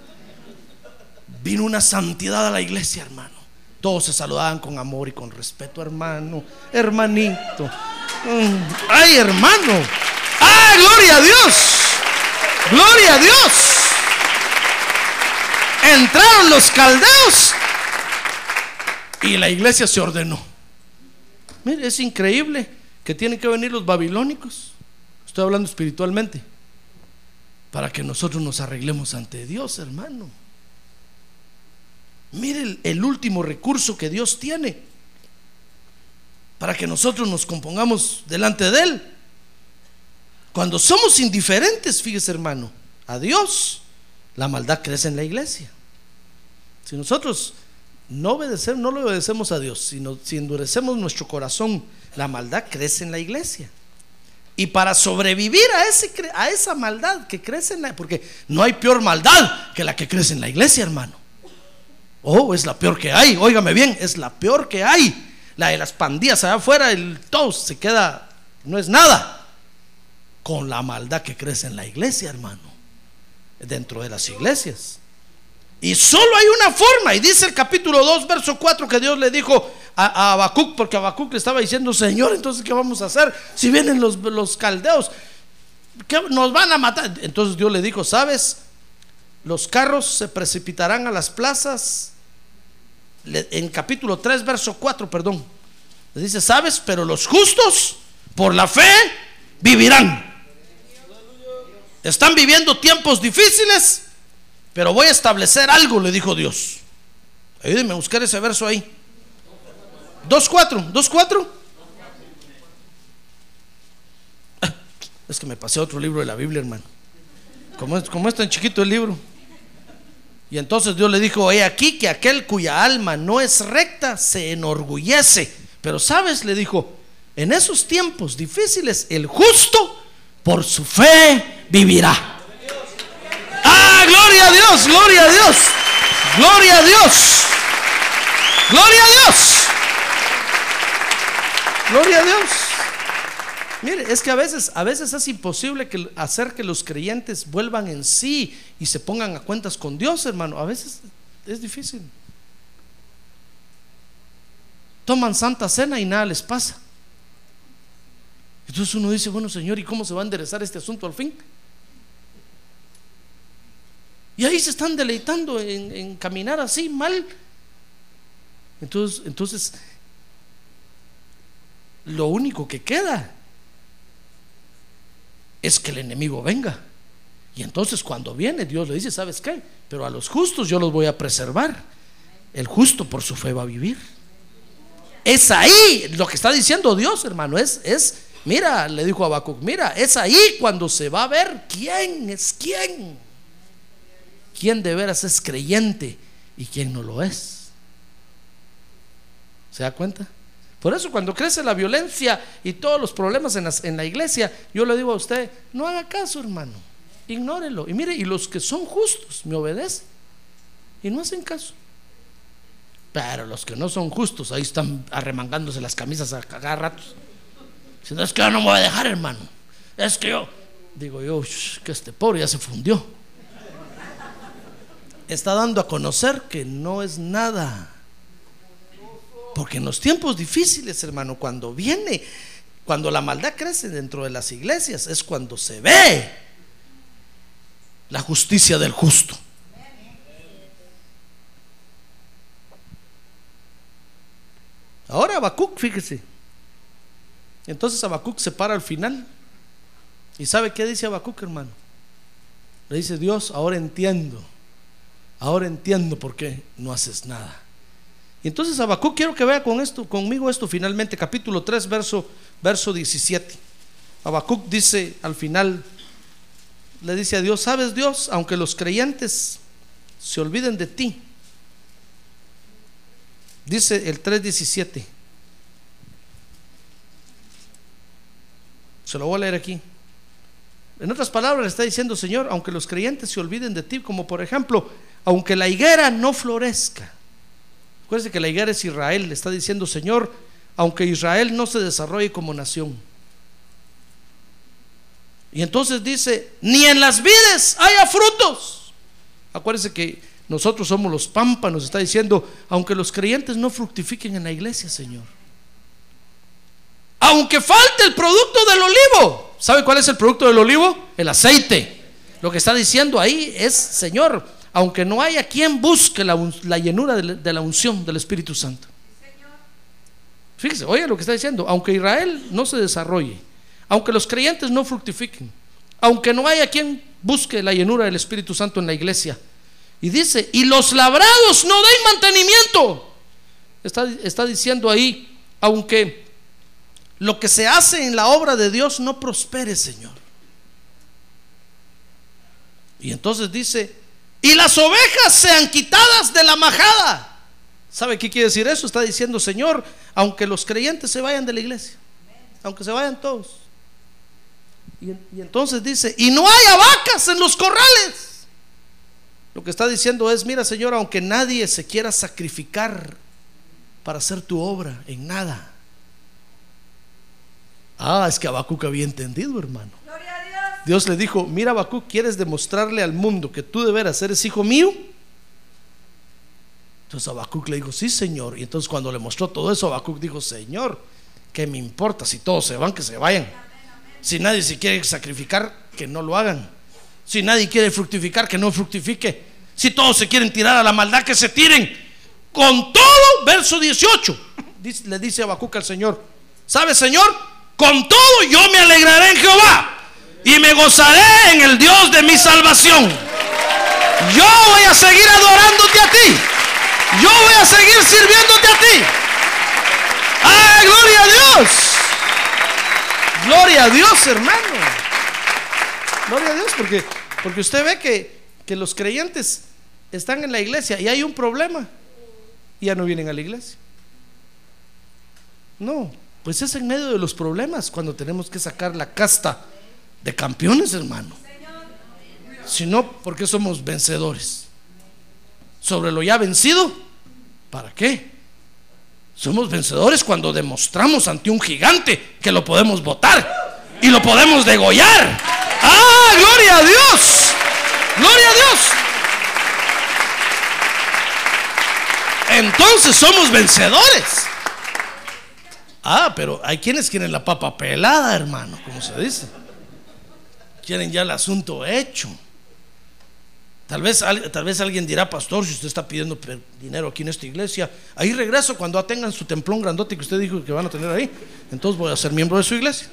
Vino una santidad a la iglesia, hermano. Todos se saludaban con amor y con respeto, hermano, hermanito. Mm, Ay, hermano. ¡Ah, gloria a Dios! ¡Gloria a Dios! Entraron los caldeos y la iglesia se ordenó. Mire, es increíble que tienen que venir los babilónicos. Estoy hablando espiritualmente. Para que nosotros nos arreglemos ante Dios, hermano. Mire el, último recurso que Dios tiene. Para que nosotros nos compongamos delante de Él. Cuando somos indiferentes, fíjese hermano, a Dios, la maldad crece en la iglesia. Si nosotros no obedecemos, no le obedecemos a Dios, sino si endurecemos nuestro corazón, la maldad crece en la iglesia. Y para sobrevivir a, ese, a esa maldad que crece en la porque no hay peor maldad que la que crece en la iglesia, hermano. Oh, es la peor que hay, óigame bien, es la peor que hay. La de las pandillas allá afuera, el todo se queda, no es nada. Con la maldad que crece en la iglesia, hermano. Dentro de las iglesias. Y solo hay una forma. Y dice el capítulo 2, verso 4, que Dios le dijo a, a Habacuc, porque Habacuc le estaba diciendo, Señor, entonces, ¿qué vamos a hacer? Si vienen los, los caldeos, ¿qué nos van a matar? Entonces Dios le dijo, ¿sabes? Los carros se precipitarán a las plazas. Le- en capítulo 3, verso 4, perdón. Le dice, ¿sabes? Pero los justos, por la fe, vivirán. Están viviendo tiempos difíciles, pero voy a establecer algo, le dijo Dios. Ayúdenme a buscar ese verso ahí. 2.4, 2.4. Es que me pasé otro libro de la Biblia, hermano. Como es, como es tan chiquito el libro. Y entonces Dios le dijo, he aquí que aquel cuya alma no es recta se enorgullece. Pero sabes, le dijo, en esos tiempos difíciles el justo por su fe vivirá. Gloria a Dios, gloria a Dios, gloria a Dios, gloria a Dios, gloria a Dios. Mire, es que a veces, a veces es imposible que, hacer que los creyentes vuelvan en sí y se pongan a cuentas con Dios, hermano. A veces es difícil. Toman santa cena y nada les pasa. Entonces uno dice, bueno Señor, ¿y cómo se va a enderezar este asunto al fin? Y ahí se están deleitando en, caminar así mal. Entonces, entonces, lo único que queda es que el enemigo venga. Y entonces cuando viene, Dios le dice, ¿sabes qué? Pero a los justos yo los voy a preservar. El justo por su fe va a vivir. Es ahí lo que está diciendo Dios, hermano. Es, es, mira, le dijo a Habacuc, mira, es ahí cuando se va a ver quién es quién. Quién de veras es creyente y quién no lo es. ¿Se da cuenta? Por eso cuando crece la violencia y todos los problemas en la, iglesia, yo le digo a usted, no haga caso, hermano, ignórelo. Y mire, y los que son justos me obedecen y no hacen caso. Pero los que no son justos, ahí están arremangándose las camisas a cada rato. Diciendo, es que yo no me voy a dejar, hermano. Es que yo, digo yo, que este pobre ya se fundió. Está dando a conocer que no es nada. Porque en los tiempos difíciles, hermano, cuando viene, cuando la maldad crece dentro de las iglesias, es cuando se ve la justicia del justo. Ahora Habacuc, fíjese. Entonces Habacuc se para al final. ¿Y sabe qué dice Habacuc, hermano? Le dice Dios, ahora entiendo. Ahora entiendo por qué no haces nada. Y entonces Habacuc, quiero que vea con esto, conmigo esto finalmente, capítulo 3, verso, verso 17. Habacuc dice al final, le dice a Dios, sabes Dios, aunque los creyentes se olviden de ti, dice el 3.17, se lo voy a leer aquí. En otras palabras le está diciendo, Señor, aunque los creyentes se olviden de ti, como por ejemplo, aunque la higuera no florezca, Acuérdense que la higuera es Israel. Le está diciendo, Señor, aunque Israel no se desarrolle como nación. Y entonces dice, ni en las vides haya frutos. Acuérdense que nosotros somos los pámpanos. Está diciendo, aunque los creyentes no fructifiquen en la iglesia, Señor. Aunque falte el producto del olivo. ¿Sabe cuál es el producto del olivo? El aceite. Lo que está diciendo ahí es, Señor, aunque no haya quien busque la, la llenura de la, de la, unción del Espíritu Santo. Fíjese, oye lo que está diciendo, aunque Israel no se desarrolle, aunque los creyentes no fructifiquen, aunque no haya quien busque la llenura del Espíritu Santo en la iglesia. Y dice, y los labrados no den mantenimiento. Está, está diciendo ahí, aunque lo que se hace en la obra de Dios no prospere, Señor. Y entonces dice, y las ovejas sean quitadas de la majada. ¿Sabe qué quiere decir eso? Está diciendo, Señor, aunque los creyentes se vayan de la iglesia, aunque se vayan todos. Y, entonces dice, y no haya vacas en los corrales. Lo que está diciendo es, mira Señor, aunque nadie se quiera sacrificar para hacer tu obra en nada. Ah, es que Abacuc había entendido, hermano. Dios le dijo, mira Habacuc, ¿quieres demostrarle al mundo que tú de veras eres hijo mío? Entonces Habacuc le dijo, sí Señor. Y entonces cuando le mostró todo eso, Habacuc dijo, Señor, ¿qué me importa? Si todos se van, que se vayan. Si nadie se quiere sacrificar, que no lo hagan. Si nadie quiere fructificar, que no fructifique. Si todos se quieren tirar a la maldad, que se tiren. Con todo, verso 18, le dice Habacuc al Señor, ¿sabe Señor? Con todo yo me alegraré en Jehová y me gozaré en el Dios de mi salvación. Yo voy a seguir adorándote a ti. Yo voy a seguir sirviéndote a ti. ¡Ay, gloria a Dios! Gloria a Dios, hermano. Gloria a Dios, porque, porque usted ve que, que los creyentes están en la iglesia y hay un problema y ya no vienen a la iglesia. No, pues es en medio de los problemas cuando tenemos que sacar la casta de campeones, hermano. Si no, porque somos vencedores. Sobre lo ya vencido, ¿para qué? Somos vencedores cuando demostramos ante un gigante que lo podemos votar y lo podemos degollar. ¡Ah, gloria a Dios! ¡Gloria a Dios! Entonces somos vencedores. Ah, pero hay quienes quieren la papa pelada, hermano, como se dice. Quieren ya el asunto hecho. Tal vez, tal vez alguien dirá, pastor, si usted está pidiendo dinero aquí en esta iglesia, ahí regreso cuando tengan su templón grandote que usted dijo que van a tener ahí. Entonces voy a ser miembro de su iglesia.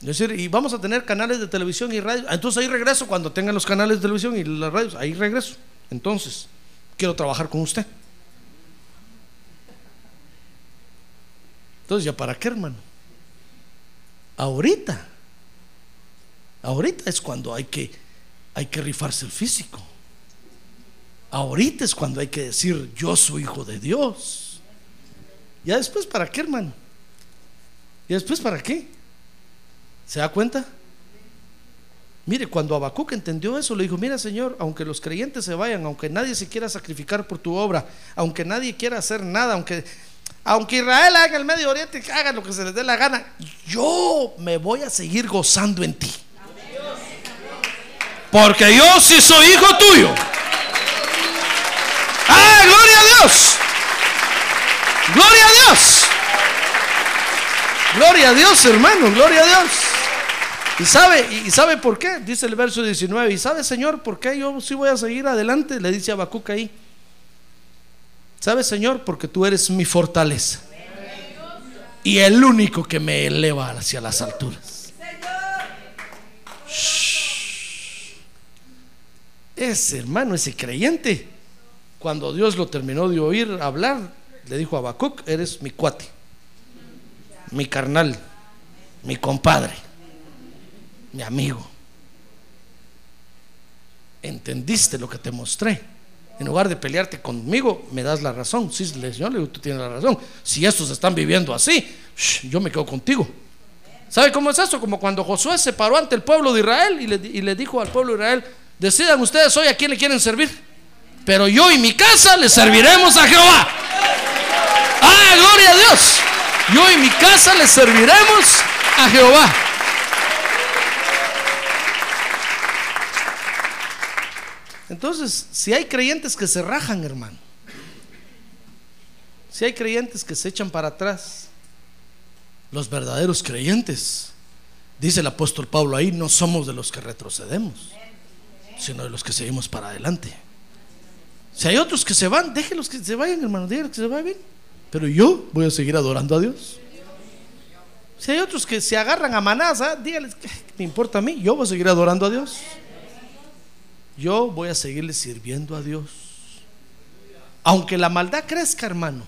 Es decir, y vamos a tener canales de televisión y radio. Entonces ahí regreso cuando tengan los canales de televisión y las radios. Ahí regreso. Entonces, quiero trabajar con usted. Entonces, ¿ya para qué, hermano? Ahorita. Ahorita es cuando hay que hay que rifarse el físico. Ahorita es cuando hay que decir, yo soy hijo de Dios. Ya después, ¿para qué, hermano? ¿Y después para qué? ¿Se da cuenta? Mire, cuando Habacuc entendió eso, le dijo, mira Señor, aunque los creyentes se vayan, aunque nadie se quiera sacrificar por tu obra, aunque nadie quiera hacer nada, aunque, aunque Israel haga el Medio Oriente, haga lo que se les dé la gana, yo me voy a seguir gozando en ti. Porque yo sí soy hijo tuyo. ¡Ah, gloria a Dios! ¡Gloria a Dios! Gloria a Dios, hermano, gloria a Dios. ¿Y sabe, ¿Y sabe por qué? Dice el verso 19. ¿Y sabe, Señor, por qué yo sí voy a seguir adelante? Le dice a Habacuc ahí. ¿Sabe, Señor? Porque tú eres mi fortaleza. Y el único que me eleva hacia las alturas. Ese hermano, ese creyente, cuando Dios lo terminó de oír hablar, le dijo a Habacuc, eres mi cuate, mi carnal, mi compadre, mi amigo. ¿Entendiste lo que te mostré? En lugar de pelearte conmigo, me das la razón. Sí, Señor, tú tienes la razón. Si estos están viviendo así, yo me quedo contigo. ¿Sabe cómo es eso? Como cuando Josué se paró ante el pueblo de Israel y le, y le dijo al pueblo de Israel, Decidan ustedes hoy a quién le quieren servir. Pero yo y mi casa le serviremos a Jehová. Ah, gloria a Dios. Yo y mi casa le serviremos a Jehová. Entonces, si hay creyentes que se rajan, hermano, si hay creyentes que se echan para atrás, los verdaderos creyentes, dice el apóstol Pablo ahí, no somos de los que retrocedemos sino de los que seguimos para adelante. Si hay otros que se van, déjenlos que se vayan, hermano, déjenlos que se vayan. Pero yo voy a seguir adorando a Dios. Si hay otros que se agarran a manás, ¿ah? díganles, ¿qué me importa a mí? Yo voy a seguir adorando a Dios. Yo voy a seguirle sirviendo a Dios. Aunque la maldad crezca, hermano,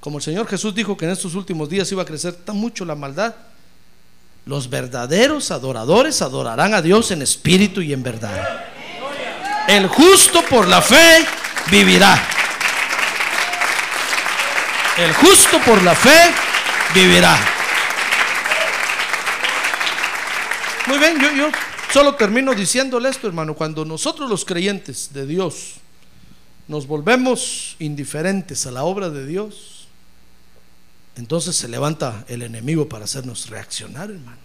como el Señor Jesús dijo que en estos últimos días iba a crecer tan mucho la maldad, los verdaderos adoradores adorarán a Dios en espíritu y en verdad. El justo por la fe vivirá. El justo por la fe vivirá. Muy bien, yo, yo solo termino diciéndole esto, hermano. Cuando nosotros los creyentes de Dios nos volvemos indiferentes a la obra de Dios, entonces se levanta el enemigo para hacernos reaccionar, hermano.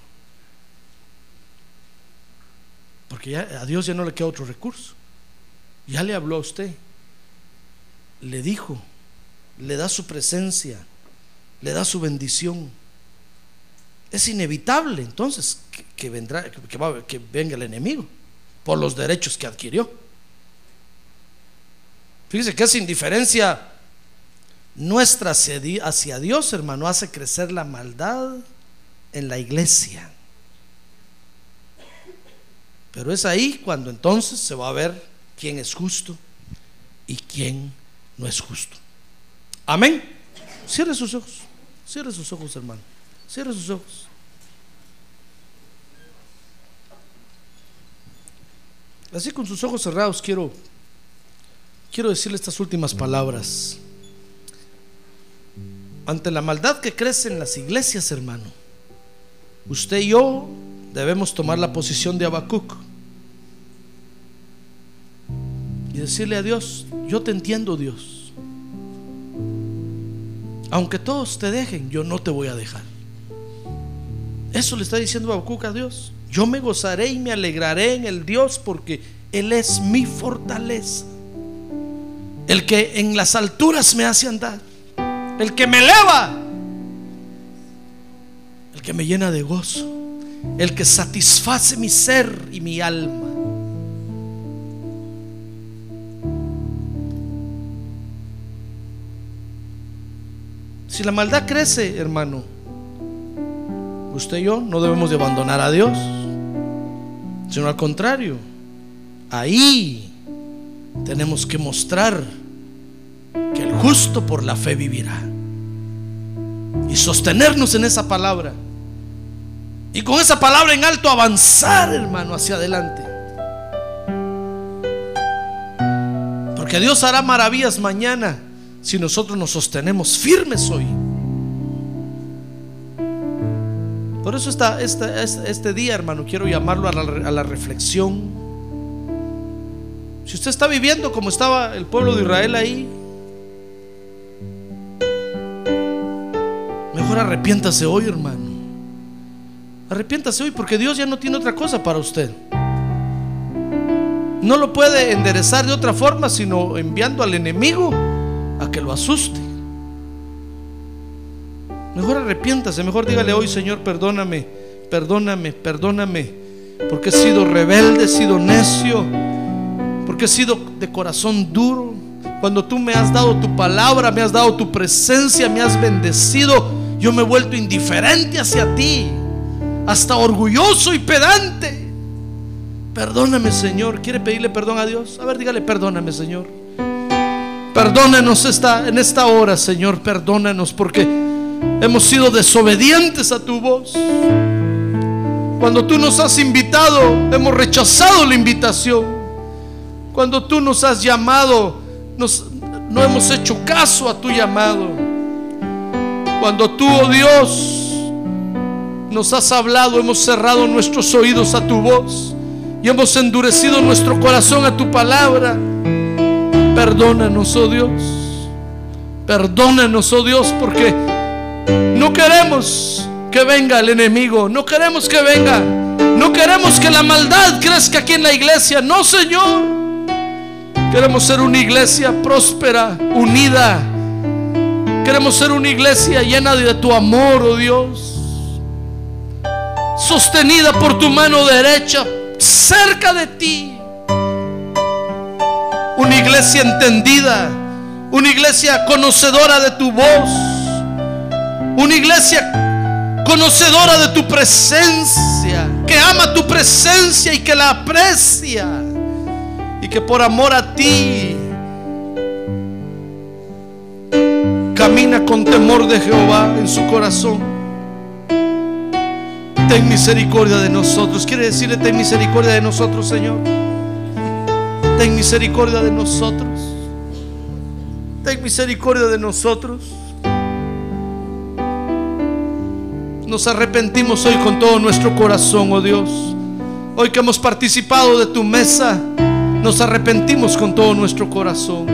Porque ya, a Dios ya no le queda otro recurso. Ya le habló a usted, le dijo, le da su presencia, le da su bendición. Es inevitable entonces que, venga el enemigo por los derechos que adquirió. Fíjese que esa indiferencia nuestra hacia Dios, hermano, hace crecer la maldad en la iglesia. Pero es ahí cuando entonces se va a ver quién es justo y quién no es justo. Amén. Cierre sus ojos. Cierre sus ojos, hermano. Cierre sus ojos. Así con sus ojos cerrados quiero quiero decirle estas últimas palabras. Ante la maldad que crece en las iglesias, hermano, usted y yo debemos tomar la posición de Habacuc decirle a Dios, yo te entiendo, Dios. Aunque todos te dejen, yo no te voy a dejar. Eso le está diciendo Habacuc a Dios. Yo me gozaré y me alegraré en el Dios porque Él es mi fortaleza. El que en las alturas me hace andar. El que me eleva. El que me llena de gozo. El que satisface mi ser y mi alma. Si la maldad crece, hermano, usted y yo no debemos de abandonar a Dios, sino al contrario, ahí tenemos que mostrar que el justo por la fe vivirá. Y sostenernos en esa palabra. Y con esa palabra en alto avanzar, hermano, hacia adelante. Porque Dios hará maravillas mañana si nosotros nos sostenemos firmes hoy. Por eso este, este día, hermano, quiero llamarlo a la, a la reflexión. Si usted está viviendo como estaba el pueblo de Israel ahí, mejor arrepiéntase hoy, hermano. Arrepiéntase hoy porque Dios ya no tiene otra cosa para usted. No lo puede enderezar de otra forma sino enviando al enemigo a que lo asuste. Mejor arrepiéntase, mejor dígale hoy, Señor, perdóname, perdóname, perdóname, porque he sido rebelde, he sido necio, porque he sido de corazón duro. Cuando tú me has dado tu palabra, me has dado tu presencia, me has bendecido, yo me he vuelto indiferente hacia ti, hasta orgulloso y pedante. Perdóname, Señor. ¿Quiere pedirle perdón a Dios? A ver, dígale, perdóname, Señor. Perdónanos esta, en esta hora, Señor. Perdónanos porque hemos sido desobedientes a tu voz. Cuando tú nos has invitado, hemos rechazado la invitación. Cuando tú nos has llamado, nos- no hemos hecho caso a tu llamado. Cuando tú, oh Dios, nos has hablado, hemos cerrado nuestros oídos a tu voz y hemos endurecido nuestro corazón a tu palabra. Perdónanos, oh Dios. Perdónanos, oh Dios, porque no queremos que venga el enemigo, no queremos que venga, no queremos que la maldad crezca aquí en la iglesia, no, Señor. Queremos ser una iglesia próspera, unida. Queremos ser una iglesia llena de tu amor, oh Dios. Sostenida por tu mano derecha, cerca de ti. Una iglesia entendida, una iglesia conocedora de tu voz, una iglesia conocedora de tu presencia, que ama tu presencia y que la aprecia y que por amor a ti camina con temor de Jehová en su corazón. Ten misericordia de nosotros. Quiere decirle, ten misericordia de nosotros, Señor. Ten misericordia de nosotros. Ten misericordia de nosotros. Nos arrepentimos hoy con todo nuestro corazón, oh Dios. Hoy que hemos participado de tu mesa, nos arrepentimos con todo nuestro corazón.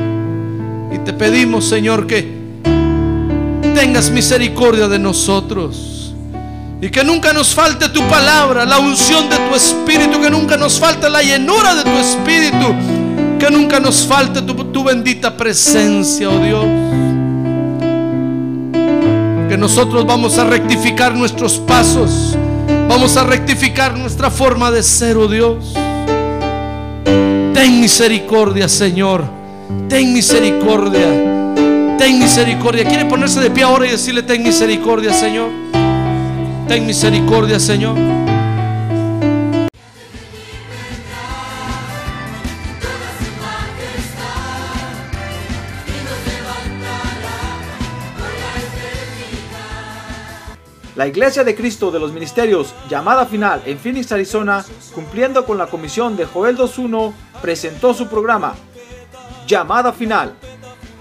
Y te pedimos, Señor, que tengas misericordia de nosotros. Y que nunca nos falte tu palabra, la unción de tu espíritu, que nunca nos falte la llenura de tu espíritu, que nunca nos falte tu, bendita presencia, oh Dios. Que nosotros vamos a rectificar nuestros pasos, vamos a rectificar nuestra forma de ser, oh Dios. Ten misericordia, Señor. Ten misericordia. Ten misericordia. ¿Quiere ponerse de pie ahora y decirle, ten misericordia, Señor? Ten misericordia, Señor. La Iglesia de Cristo de los Ministerios Llamada Final en Phoenix, Arizona, cumpliendo con la comisión de Joel 2.1, presentó su programa Llamada Final.